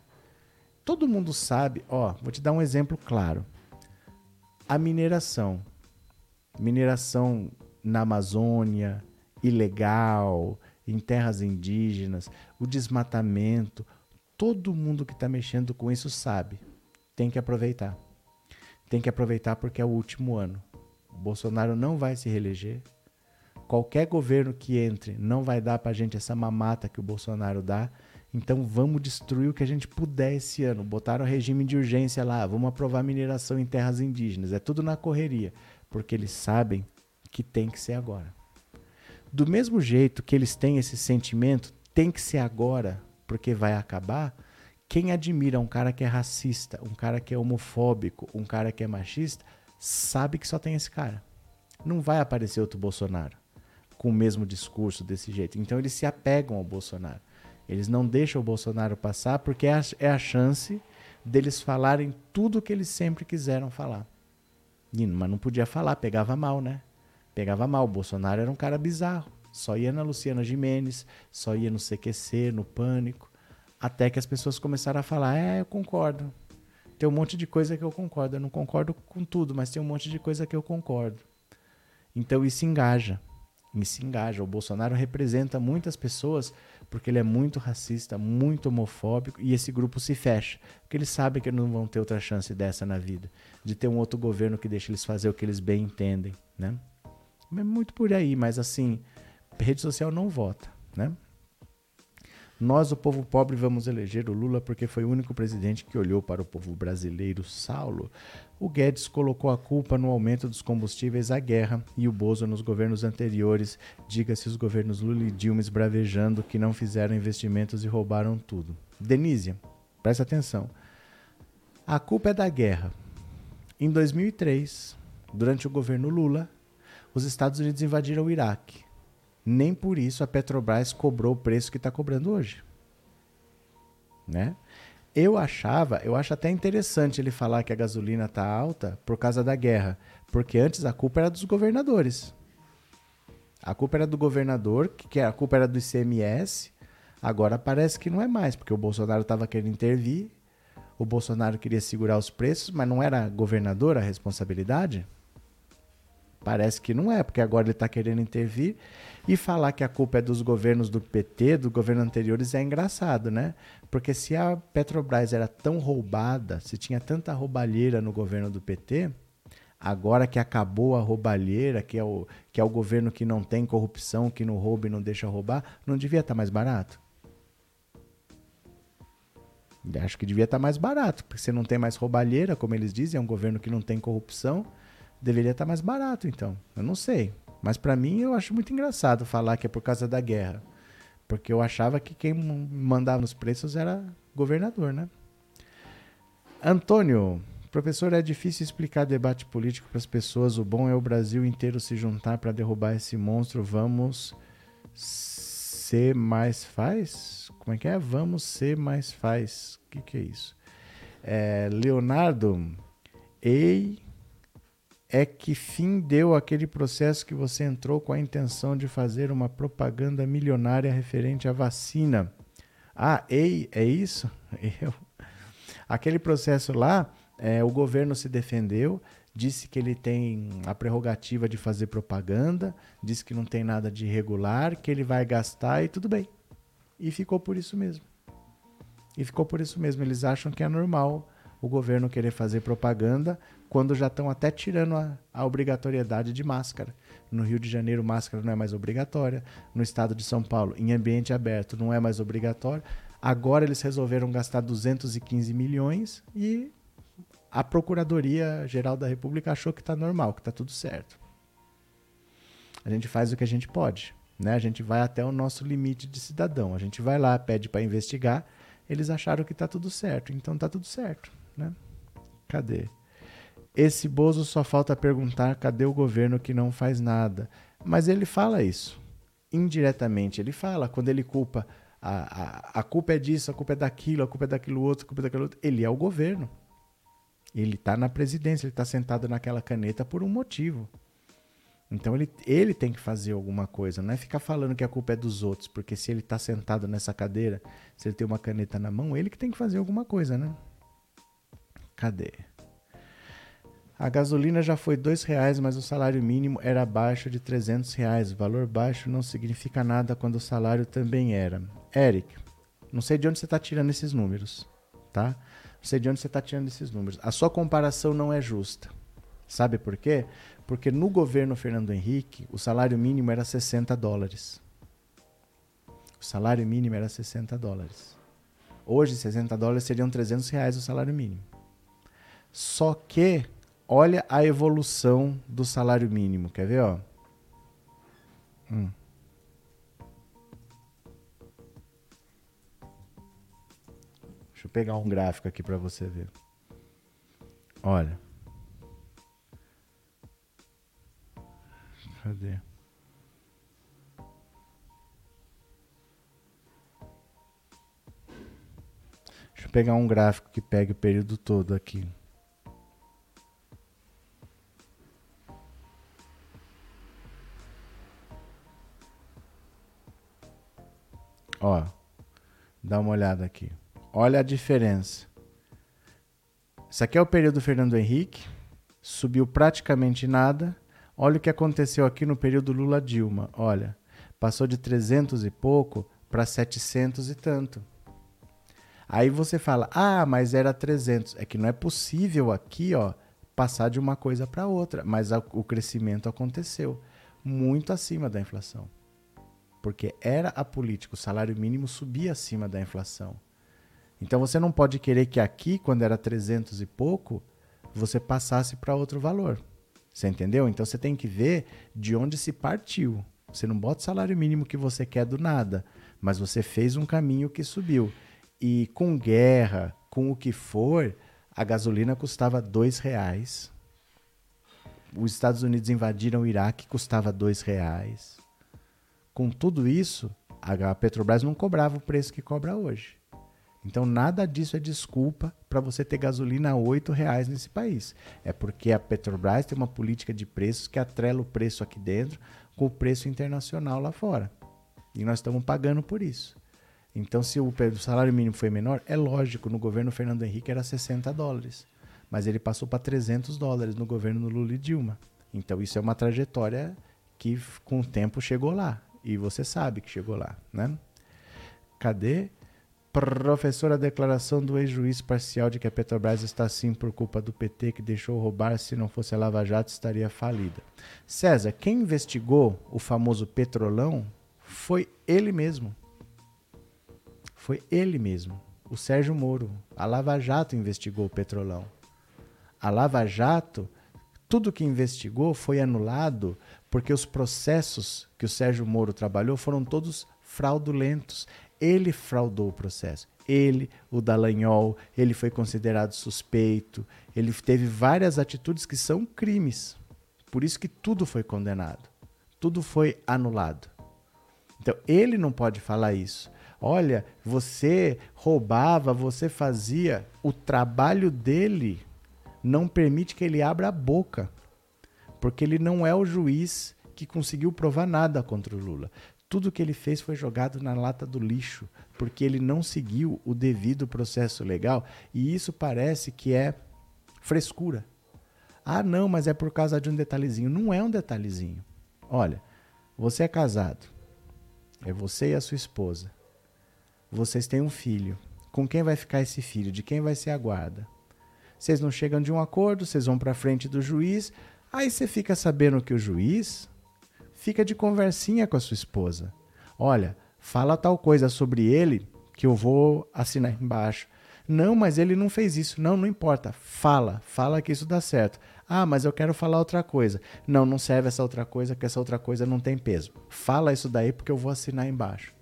Todo mundo sabe, ó, vou te dar um exemplo claro. A mineração. Mineração na Amazônia, ilegal, em terras indígenas, o desmatamento, todo mundo que está mexendo com isso sabe. Tem que aproveitar. Tem que aproveitar porque é o último ano. O Bolsonaro não vai se reeleger. Qualquer governo que entre não vai dar para a gente essa mamata que o Bolsonaro dá. Então vamos destruir o que a gente puder esse ano. Botaram o regime de urgência lá, vamos aprovar mineração em terras indígenas. É tudo na correria, porque eles sabem que tem que ser agora. Do mesmo jeito que eles têm esse sentimento, tem que ser agora, porque vai acabar. Quem admira um cara que é racista, um cara que é homofóbico, um cara que é machista, sabe que só tem esse cara. Não vai aparecer outro Bolsonaro com o mesmo discurso desse jeito. Então eles se apegam ao Bolsonaro. Eles não deixam o Bolsonaro passar porque é a, é a chance deles falarem tudo o que eles sempre quiseram falar. E, mas não podia falar, pegava mal, né? pegava mal. O Bolsonaro era um cara bizarro. Só ia na Luciana Jimenez, só ia no CQC, no Pânico. Até que as pessoas começaram a falar: é, eu concordo. Tem um monte de coisa que eu concordo. Eu não concordo com tudo, mas tem um monte de coisa que eu concordo. Então isso engaja. Isso engaja. O Bolsonaro representa muitas pessoas porque ele é muito racista, muito homofóbico e esse grupo se fecha. Porque eles sabem que não vão ter outra chance dessa na vida. De ter um outro governo que deixa eles fazer o que eles bem entendem. Né? É muito por aí, mas assim, rede social não vota, né? Nós, o povo pobre, vamos eleger o Lula porque foi o único presidente que olhou para o povo brasileiro. Saulo. O Guedes colocou a culpa no aumento dos combustíveis à guerra e o Bozo nos governos anteriores. Diga-se os governos Lula e Dilma esbravejando que não fizeram investimentos e roubaram tudo. Denise, presta atenção. A culpa é da guerra. Em 2003, durante o governo Lula, os Estados Unidos invadiram o Iraque. Nem por isso a Petrobras cobrou o preço que está cobrando hoje. Né? Eu achava, eu acho até interessante ele falar que a gasolina está alta por causa da guerra, porque antes a culpa era dos governadores. A culpa era do governador, que a culpa era do ICMS. Agora parece que não é mais, porque o Bolsonaro estava querendo intervir, o Bolsonaro queria segurar os preços, mas não era governador a responsabilidade? Parece que não é, porque agora ele está querendo intervir e falar que a culpa é dos governos do PT, dos governos anteriores, é engraçado, né? Porque se a Petrobras era tão roubada, se tinha tanta roubalheira no governo do PT, Agora que acabou a roubalheira, que é o, que é o governo que não tem corrupção, que não rouba e não deixa roubar, não devia estar tá mais barato? Acho que devia estar tá mais barato, porque você não tem mais roubalheira, como eles dizem, é um governo que não tem corrupção, deveria estar tá mais barato, então. Eu não sei. Mas para mim eu acho muito engraçado falar que é por causa da guerra. Porque eu achava que quem mandava nos preços era governador, né? Antônio, professor, é difícil explicar debate político para as pessoas. O bom é o Brasil inteiro se juntar para derrubar esse monstro. Vamos ser mais faz? Como é que é? Vamos ser mais faz. O que, que é isso? É, Leonardo, ei, é que fim deu aquele processo que você entrou com a intenção de fazer uma propaganda milionária referente à vacina? Ah, ei, é isso? Eu. Aquele processo lá, é, o governo se defendeu, disse que ele tem a prerrogativa de fazer propaganda, disse que não tem nada de irregular, que ele vai gastar e tudo bem. E ficou por isso mesmo. E ficou por isso mesmo. Eles acham que é normal o governo querer fazer propaganda quando já estão até tirando a, a, obrigatoriedade de máscara. No Rio de Janeiro, máscara não é mais obrigatória. No estado de São Paulo, em ambiente aberto, não é mais obrigatório. Agora eles resolveram gastar 215 milhões e a Procuradoria Geral da República achou que está normal, que está tudo certo. A gente faz o que a gente pode. Né? A gente vai até o nosso limite de cidadão. A gente vai lá, pede para investigar. Eles acharam que está tudo certo. Então está tudo certo. Né? Cadê? Esse Bozo só falta perguntar cadê o governo que não faz nada. Mas ele fala isso. Indiretamente, ele fala. Quando ele culpa, a, a, a culpa é disso, a culpa é daquilo, a culpa é daquilo outro, a culpa é daquilo outro. Ele é o governo. Ele está na presidência, ele está sentado naquela caneta por um motivo. Então ele, ele tem que fazer alguma coisa, não é ficar falando que a culpa é dos outros, porque se ele está sentado nessa cadeira, se ele tem uma caneta na mão, ele que tem que fazer alguma coisa, né? Cadê? A gasolina já foi dois reais, mas o salário mínimo era abaixo de 300 reais. O valor baixo não significa nada quando o salário também era. Eric, não sei de onde você está tirando esses números, tá? Não sei de onde você está tirando esses números. A sua comparação não é justa. Sabe por quê? Porque no governo Fernando Henrique, o salário mínimo era 60 dólares. O salário mínimo era 60 dólares. Hoje, 60 dólares seriam 300 reais o salário mínimo. Só que, olha a evolução do salário mínimo. Quer ver, ó? Hum. Deixa eu pegar um gráfico aqui para você ver. Olha. Cadê? Deixa eu pegar um gráfico que pegue o período todo aqui. Ó, dá uma olhada aqui. Olha a diferença. Isso aqui é o período do Fernando Henrique, subiu praticamente nada. Olha o que aconteceu aqui no período Lula-Dilma. Olha, passou de 300 e pouco para 700 e tanto. Aí você fala, ah, mas era 300. É que não é possível aqui, ó, passar de uma coisa para outra. Mas o crescimento aconteceu muito acima da inflação porque era a política, o salário mínimo subia acima da inflação. Então você não pode querer que aqui, quando era 300 e pouco, você passasse para outro valor. Você entendeu? Então você tem que ver de onde se partiu. Você não bota o salário mínimo que você quer do nada, mas você fez um caminho que subiu. E com guerra, com o que for, a gasolina custava dois reais. Os Estados Unidos invadiram o Iraque, custava dois reais. Com tudo isso, a Petrobras não cobrava o preço que cobra hoje. Então nada disso é desculpa para você ter gasolina a R$ reais nesse país. É porque a Petrobras tem uma política de preços que atrela o preço aqui dentro com o preço internacional lá fora. E nós estamos pagando por isso. Então, se o salário mínimo foi menor, é lógico, no governo Fernando Henrique era 60 dólares. Mas ele passou para 300 dólares no governo Lula e Dilma. Então, isso é uma trajetória que, com o tempo, chegou lá. E você sabe que chegou lá, né? Cadê? Professor, a declaração do ex-juiz parcial de que a Petrobras está assim por culpa do PT que deixou roubar, se não fosse a Lava Jato, estaria falida. César, quem investigou o famoso Petrolão foi ele mesmo. Foi ele mesmo, o Sérgio Moro. A Lava Jato investigou o Petrolão. A Lava Jato, tudo que investigou foi anulado porque os processos que o Sérgio Moro trabalhou foram todos fraudulentos. Ele fraudou o processo. Ele, o Dallagnol, ele foi considerado suspeito. Ele teve várias atitudes que são crimes. Por isso que tudo foi condenado. Tudo foi anulado. Então, ele não pode falar isso. Olha, você roubava, você fazia. O trabalho dele não permite que ele abra a boca. Porque ele não é o juiz que conseguiu provar nada contra o Lula tudo que ele fez foi jogado na lata do lixo, porque ele não seguiu o devido processo legal, e isso parece que é frescura. Ah, não, mas é por causa de um detalhezinho. Não é um detalhezinho. Olha, você é casado. É você e a sua esposa. Vocês têm um filho. Com quem vai ficar esse filho? De quem vai ser a guarda? Vocês não chegam de um acordo, vocês vão para frente do juiz. Aí você fica sabendo que o juiz fica de conversinha com a sua esposa. Olha, fala tal coisa sobre ele que eu vou assinar embaixo. Não, mas ele não fez isso. Não, não importa. Fala, fala que isso dá certo. Ah, mas eu quero falar outra coisa. Não, não serve essa outra coisa, que essa outra coisa não tem peso. Fala isso daí porque eu vou assinar embaixo.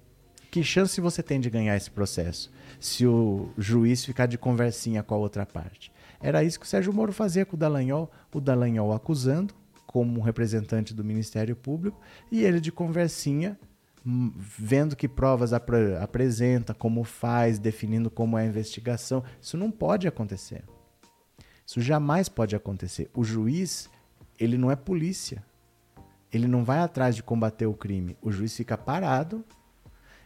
Que chance você tem de ganhar esse processo se o juiz ficar de conversinha com a outra parte? Era isso que o Sérgio Moro fazia com o Dallagnol, o Dallagnol acusando, como representante do Ministério Público e ele de conversinha, hum, vendo que provas ap apresenta, como faz, definindo como é a investigação. Isso não pode acontecer. Isso jamais pode acontecer. O juiz, ele não é polícia. Ele não vai atrás de combater o crime. O juiz fica parado,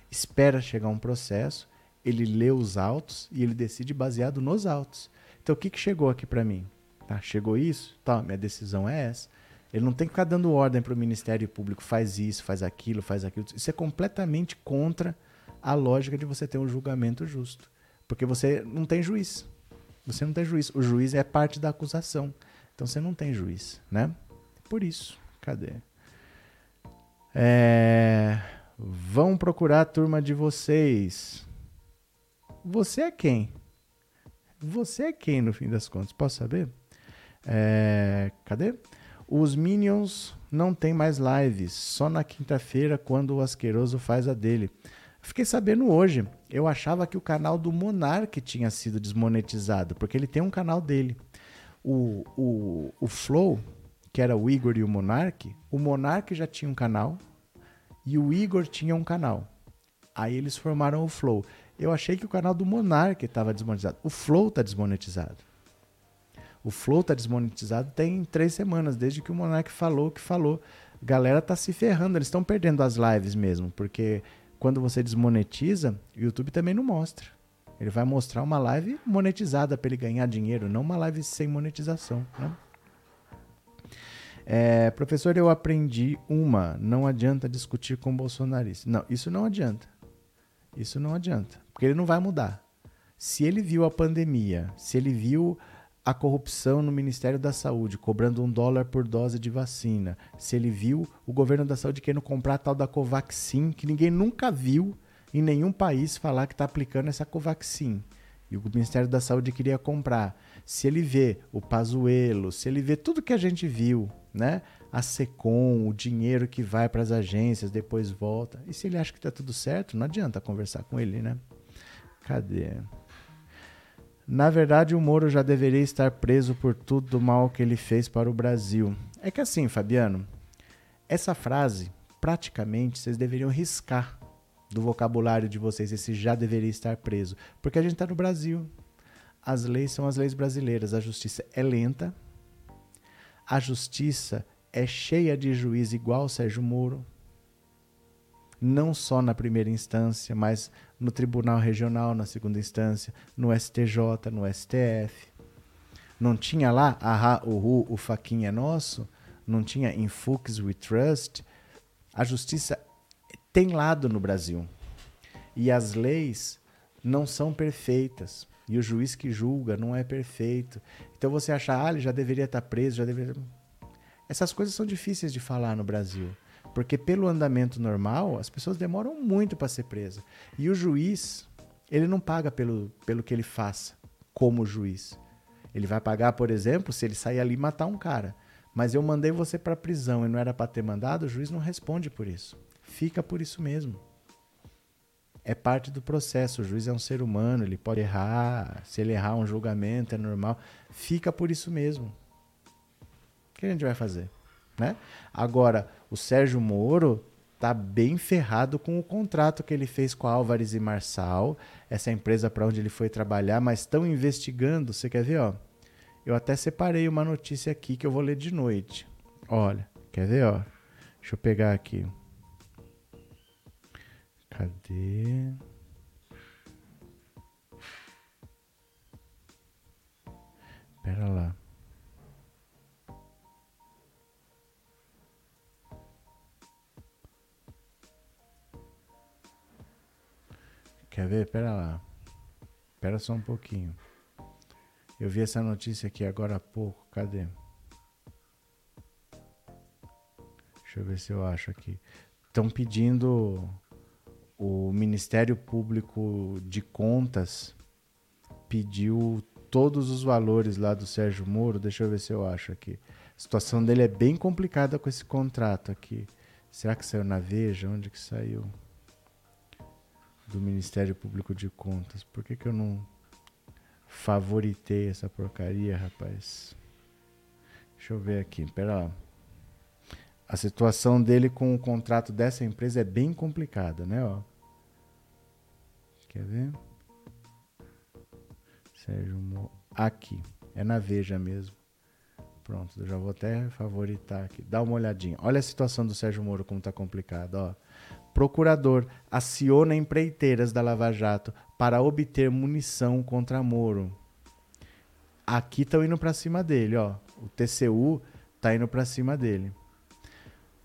espera chegar um processo, ele lê os autos e ele decide baseado nos autos. Então o que, que chegou aqui para mim? Tá, chegou isso? Tá, minha decisão é essa. Ele não tem que ficar dando ordem para o Ministério Público, faz isso, faz aquilo, faz aquilo. Isso é completamente contra a lógica de você ter um julgamento justo. Porque você não tem juiz. Você não tem juiz. O juiz é parte da acusação. Então você não tem juiz, né? Por isso. Cadê? É... Vão procurar a turma de vocês. Você é quem? Você é quem, no fim das contas? Posso saber? É... Cadê? Os Minions não tem mais lives, só na quinta-feira quando o Asqueroso faz a dele. Fiquei sabendo hoje. Eu achava que o canal do Monark tinha sido desmonetizado, porque ele tem um canal dele. O, o, o Flow, que era o Igor e o Monark, o Monark já tinha um canal e o Igor tinha um canal. Aí eles formaram o Flow. Eu achei que o canal do Monark estava desmonetizado. O Flow está desmonetizado. O Flow tá desmonetizado tem três semanas, desde que o Monark falou que falou. Galera tá se ferrando, eles estão perdendo as lives mesmo, porque quando você desmonetiza, o YouTube também não mostra. Ele vai mostrar uma live monetizada para ele ganhar dinheiro, não uma live sem monetização. Né? É, professor, eu aprendi uma. Não adianta discutir com bolsonaristas. Não, isso não adianta. Isso não adianta. Porque ele não vai mudar. Se ele viu a pandemia, se ele viu a corrupção no Ministério da Saúde, cobrando um dólar por dose de vacina. Se ele viu o governo da saúde querendo comprar a tal da Covaxin, que ninguém nunca viu em nenhum país falar que está aplicando essa Covaxin. E o Ministério da Saúde queria comprar. Se ele vê o Pazuelo, se ele vê tudo que a gente viu, né? A Secom, o dinheiro que vai para as agências, depois volta. E se ele acha que está tudo certo, não adianta conversar com ele, né? Cadê? Na verdade, o Moro já deveria estar preso por tudo do mal que ele fez para o Brasil. É que assim, Fabiano, essa frase, praticamente, vocês deveriam riscar do vocabulário de vocês, esse já deveria estar preso. Porque a gente está no Brasil. As leis são as leis brasileiras. A justiça é lenta. A justiça é cheia de juiz igual Sérgio Moro não só na primeira instância, mas no Tribunal Regional, na segunda instância, no STJ, no STF. Não tinha lá, ahá, uhu, o faquinha é nosso? Não tinha in Fuchs we trust? A justiça tem lado no Brasil. E as leis não são perfeitas. E o juiz que julga não é perfeito. Então você acha, ah, ele já deveria estar preso, já deveria. Essas coisas são difíceis de falar no Brasil. Porque pelo andamento normal, as pessoas demoram muito para ser presas. E o juiz, ele não paga pelo, pelo que ele faça como juiz. Ele vai pagar, por exemplo, se ele sair ali e matar um cara. Mas eu mandei você para prisão e não era para ter mandado, o juiz não responde por isso. Fica por isso mesmo. É parte do processo. O juiz é um ser humano, ele pode errar. Se ele errar um julgamento, é normal. Fica por isso mesmo. O que a gente vai fazer? Né? Agora, o Sérgio Moro tá bem ferrado com o contrato que ele fez com a Álvares e Marçal, essa empresa para onde ele foi trabalhar, mas estão investigando. Você quer ver, ó? Eu até separei uma notícia aqui que eu vou ler de noite. Olha, quer ver, ó? Deixa eu pegar aqui. Cadê? Pera lá. Quer ver? Pera lá. Pera só um pouquinho. Eu vi essa notícia aqui agora há pouco. Cadê? Deixa eu ver se eu acho aqui. Estão pedindo o Ministério Público de Contas pediu todos os valores lá do Sérgio Moro. Deixa eu ver se eu acho aqui. A situação dele é bem complicada com esse contrato aqui. Será que saiu na Veja? Onde que saiu? Do Ministério Público de Contas. Por que, que eu não favoritei essa porcaria, rapaz? Deixa eu ver aqui, pera lá. A situação dele com o contrato dessa empresa é bem complicada, né? Ó. Quer ver? Sérgio Mo... Aqui. É na Veja mesmo. Pronto, eu já vou até favoritar aqui. Dá uma olhadinha. Olha a situação do Sérgio Moro como tá complicado, ó procurador aciona empreiteiras da Lava Jato para obter munição contra Moro. Aqui estão indo para cima dele, ó. O TCU tá indo para cima dele.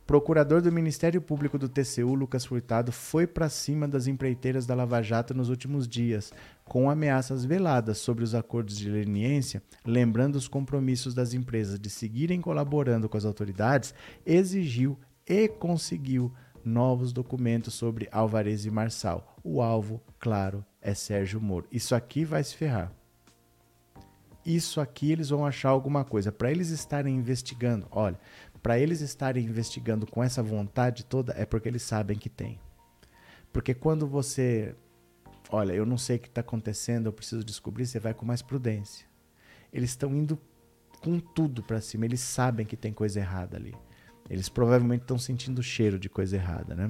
Procurador do Ministério Público do TCU, Lucas Furtado, foi para cima das empreiteiras da Lava Jato nos últimos dias, com ameaças veladas sobre os acordos de leniência, lembrando os compromissos das empresas de seguirem colaborando com as autoridades, exigiu e conseguiu novos documentos sobre Alvarez e Marçal. O alvo, claro, é Sérgio Moro. Isso aqui vai se ferrar. Isso aqui eles vão achar alguma coisa. Para eles estarem investigando, olha, para eles estarem investigando com essa vontade toda, é porque eles sabem que tem. Porque quando você. Olha, eu não sei o que está acontecendo, eu preciso descobrir, você vai com mais prudência. Eles estão indo com tudo para cima, eles sabem que tem coisa errada ali. Eles provavelmente estão sentindo o cheiro de coisa errada, né?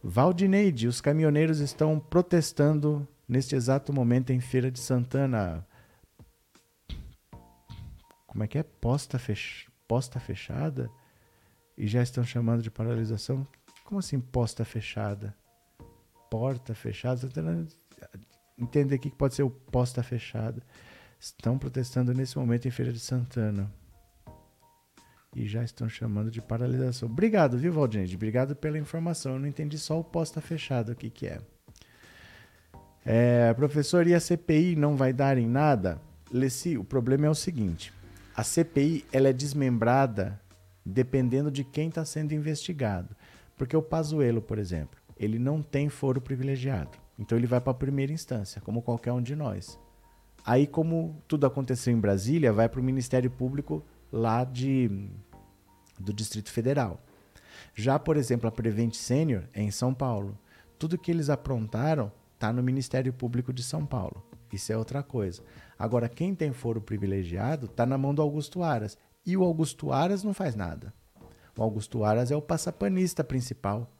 Valdineide, os caminhoneiros estão protestando neste exato momento em Feira de Santana. Como é que é? Posta, fech... posta fechada? E já estão chamando de paralisação? Como assim posta fechada? Porta fechada? Entender aqui que pode ser o posta fechada. Estão protestando nesse momento em Feira de Santana e já estão chamando de paralisação. Obrigado, viu, Valdinei? Obrigado pela informação. Eu não entendi só o posta fechado, o que, que é. é. Professor, e a CPI não vai dar em nada? Leci, o problema é o seguinte: a CPI ela é desmembrada dependendo de quem está sendo investigado. Porque o Pazuello, por exemplo, ele não tem foro privilegiado. Então ele vai para a primeira instância, como qualquer um de nós. Aí, como tudo aconteceu em Brasília, vai para o Ministério Público lá de, do Distrito Federal. Já, por exemplo, a Prevent Senior é em São Paulo. Tudo que eles aprontaram está no Ministério Público de São Paulo. Isso é outra coisa. Agora, quem tem foro privilegiado está na mão do Augusto Aras. E o Augusto Aras não faz nada. O Augusto Aras é o passapanista principal.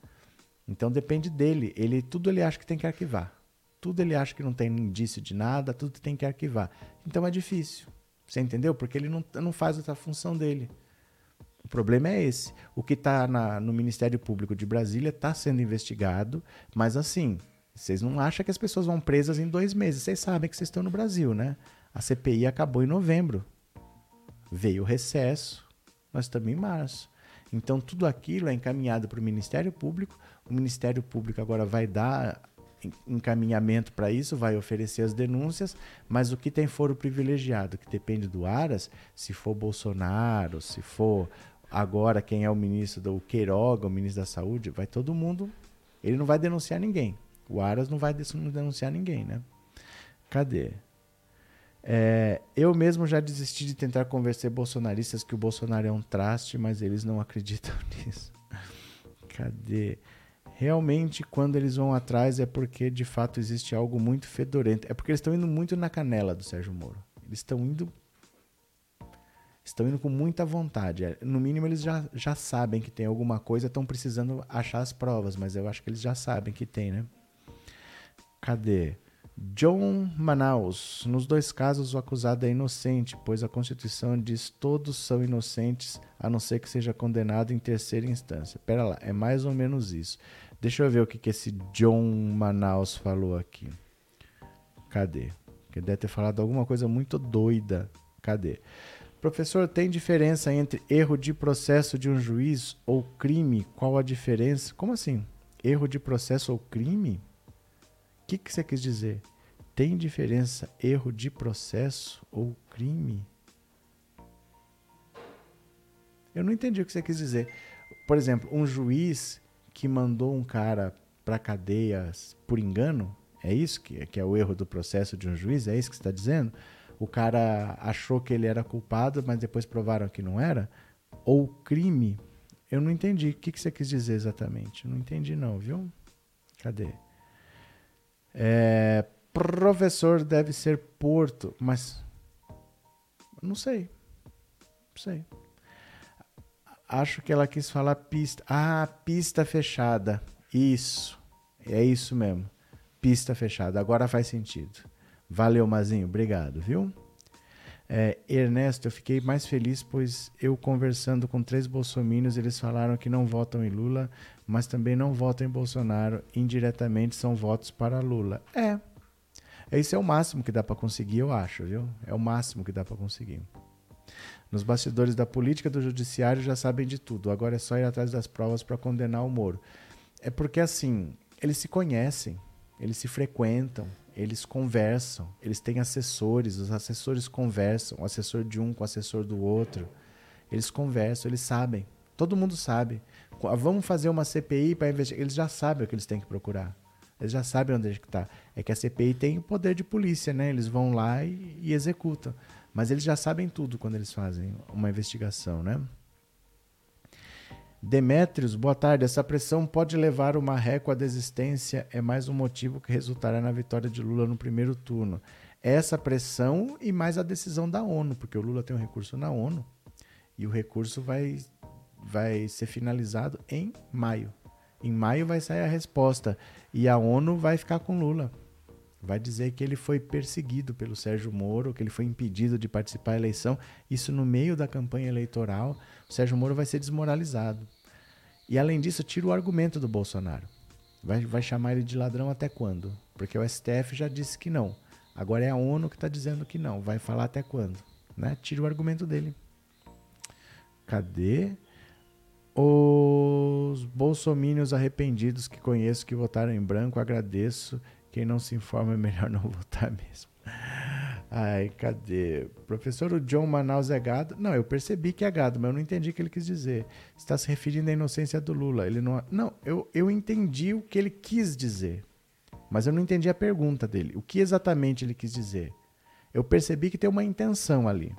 Então depende dele. Ele tudo ele acha que tem que arquivar. Tudo ele acha que não tem indício de nada, tudo tem que arquivar. Então é difícil. Você entendeu? Porque ele não, não faz outra função dele. O problema é esse. O que está no Ministério Público de Brasília está sendo investigado, mas assim, vocês não acham que as pessoas vão presas em dois meses. Vocês sabem que vocês estão no Brasil, né? A CPI acabou em novembro. Veio o recesso, nós estamos em março. Então tudo aquilo é encaminhado para o Ministério Público. O Ministério Público agora vai dar encaminhamento para isso, vai oferecer as denúncias, mas o que tem foro privilegiado, que depende do Aras, se for Bolsonaro, se for agora quem é o ministro do Queiroga, o ministro da Saúde, vai todo mundo. Ele não vai denunciar ninguém. O Aras não vai denunciar ninguém, né? Cadê? É, eu mesmo já desisti de tentar convencer bolsonaristas que o Bolsonaro é um traste, mas eles não acreditam nisso. Cadê? Realmente, quando eles vão atrás, é porque de fato existe algo muito fedorento. É porque eles estão indo muito na canela do Sérgio Moro. Eles estão indo. Estão indo com muita vontade. É, no mínimo, eles já, já sabem que tem alguma coisa, estão precisando achar as provas, mas eu acho que eles já sabem que tem, né? Cadê? John Manaus. Nos dois casos, o acusado é inocente, pois a Constituição diz todos são inocentes, a não ser que seja condenado em terceira instância. Pera lá, é mais ou menos isso. Deixa eu ver o que, que esse John Manaus falou aqui. Cadê? Que deve ter falado alguma coisa muito doida. Cadê? Professor, tem diferença entre erro de processo de um juiz ou crime? Qual a diferença? Como assim? Erro de processo ou crime? O que, que você quis dizer? Tem diferença erro de processo ou crime? Eu não entendi o que você quis dizer. Por exemplo, um juiz que mandou um cara para cadeia por engano, é isso que, que é o erro do processo de um juiz? É isso que você está dizendo? O cara achou que ele era culpado, mas depois provaram que não era? Ou crime? Eu não entendi. O que, que você quis dizer exatamente? Não entendi não, viu? Cadê? É, professor deve ser Porto, mas não sei. Não sei. Acho que ela quis falar pista. Ah, pista fechada. Isso. É isso mesmo. Pista fechada. Agora faz sentido. Valeu, Mazinho. Obrigado, viu? É, Ernesto, eu fiquei mais feliz, pois eu conversando com três bolsominions, eles falaram que não votam em Lula, mas também não votam em Bolsonaro. Indiretamente são votos para Lula. É. Esse é o máximo que dá para conseguir, eu acho, viu? É o máximo que dá para conseguir. Nos bastidores da política do judiciário já sabem de tudo. Agora é só ir atrás das provas para condenar o Moro. É porque assim, eles se conhecem, eles se frequentam, eles conversam, eles têm assessores, os assessores conversam, o assessor de um com o assessor do outro. Eles conversam, eles sabem. Todo mundo sabe. Vamos fazer uma CPI para investigar. Eles já sabem o que eles têm que procurar. Eles já sabem onde é que está. É que a CPI tem o poder de polícia, né? Eles vão lá e, e executam. Mas eles já sabem tudo quando eles fazem uma investigação, né? Demétrios, boa tarde. Essa pressão pode levar uma régua à desistência. É mais um motivo que resultará na vitória de Lula no primeiro turno. Essa pressão e mais a decisão da ONU, porque o Lula tem um recurso na ONU e o recurso vai, vai ser finalizado em maio. Em maio vai sair a resposta e a ONU vai ficar com Lula. Vai dizer que ele foi perseguido pelo Sérgio Moro, que ele foi impedido de participar da eleição. Isso no meio da campanha eleitoral. O Sérgio Moro vai ser desmoralizado. E além disso, tira o argumento do Bolsonaro. Vai, vai chamar ele de ladrão até quando? Porque o STF já disse que não. Agora é a ONU que está dizendo que não. Vai falar até quando? Né? Tira o argumento dele. Cadê? Os bolsomínios arrependidos que conheço que votaram em branco, agradeço. Quem não se informa é melhor não votar mesmo. Ai, cadê? Professor, o John Manaus é gado? Não, eu percebi que é gado, mas eu não entendi o que ele quis dizer. Está se referindo à inocência do Lula. Ele não. Não, eu, eu entendi o que ele quis dizer. Mas eu não entendi a pergunta dele. O que exatamente ele quis dizer? Eu percebi que tem uma intenção ali.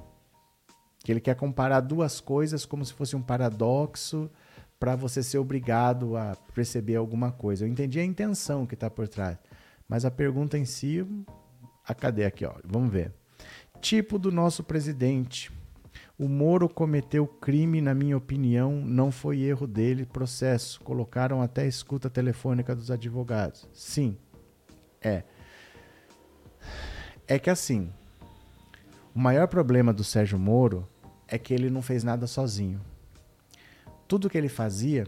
Que ele quer comparar duas coisas como se fosse um paradoxo para você ser obrigado a perceber alguma coisa. Eu entendi a intenção que está por trás. Mas a pergunta em si a cadê aqui, ó? Vamos ver. Tipo do nosso presidente. O Moro cometeu crime, na minha opinião, não foi erro dele, processo. Colocaram até a escuta telefônica dos advogados. Sim. É. É que assim, o maior problema do Sérgio Moro é que ele não fez nada sozinho. Tudo que ele fazia,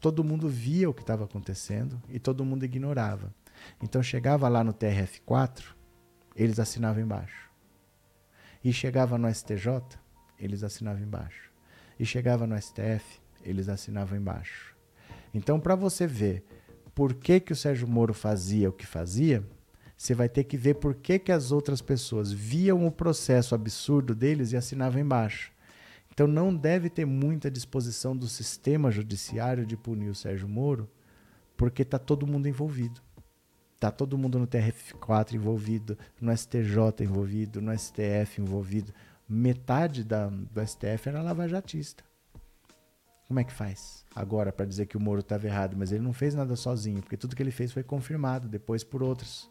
todo mundo via o que estava acontecendo e todo mundo ignorava. Então chegava lá no TRF4, eles assinavam embaixo. E chegava no STJ, eles assinavam embaixo. E chegava no STF, eles assinavam embaixo. Então, para você ver por que, que o Sérgio Moro fazia o que fazia, você vai ter que ver por que, que as outras pessoas viam o processo absurdo deles e assinavam embaixo. Então não deve ter muita disposição do sistema judiciário de punir o Sérgio Moro, porque está todo mundo envolvido. Está todo mundo no TRF4 envolvido, no STJ envolvido, no STF envolvido. Metade da, do STF era lavajatista. Como é que faz agora para dizer que o Moro estava errado? Mas ele não fez nada sozinho, porque tudo que ele fez foi confirmado depois por outros.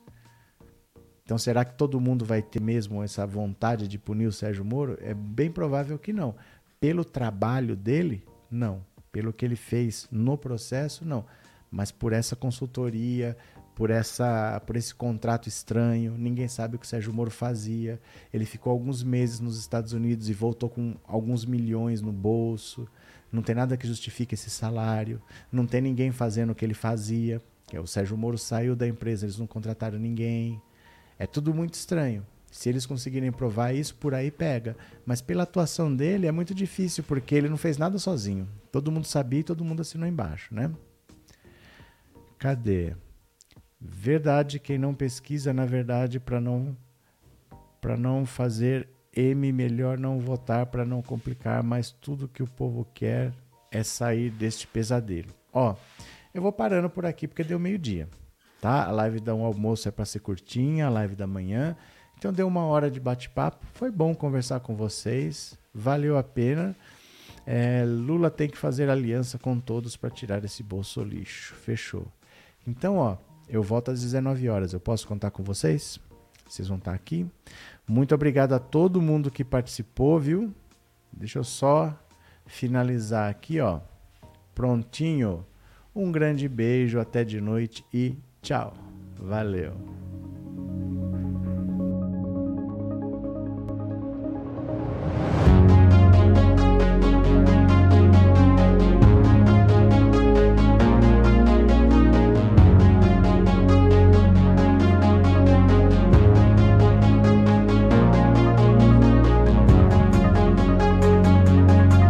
Então, será que todo mundo vai ter mesmo essa vontade de punir o Sérgio Moro? É bem provável que não. Pelo trabalho dele, não. Pelo que ele fez no processo, não. Mas por essa consultoria, por, essa, por esse contrato estranho, ninguém sabe o que o Sérgio Moro fazia. Ele ficou alguns meses nos Estados Unidos e voltou com alguns milhões no bolso. Não tem nada que justifique esse salário. Não tem ninguém fazendo o que ele fazia. O Sérgio Moro saiu da empresa, eles não contrataram ninguém. É tudo muito estranho. Se eles conseguirem provar isso, por aí pega. Mas pela atuação dele é muito difícil, porque ele não fez nada sozinho. Todo mundo sabia e todo mundo assinou embaixo, né? Cadê? Verdade, quem não pesquisa, na verdade, para não para não fazer M, melhor não votar para não complicar, mas tudo que o povo quer é sair deste pesadelo. Ó, eu vou parando por aqui porque deu meio-dia tá? A live da um almoço é para ser curtinha, a live da manhã. Então deu uma hora de bate-papo. Foi bom conversar com vocês, valeu a pena. É, Lula tem que fazer aliança com todos para tirar esse bolso lixo. Fechou. Então, ó, eu volto às 19 horas. Eu posso contar com vocês? Vocês vão estar aqui. Muito obrigado a todo mundo que participou, viu? Deixa eu só finalizar aqui, ó. Prontinho. Um grande beijo, até de noite e Tchau. Valeu.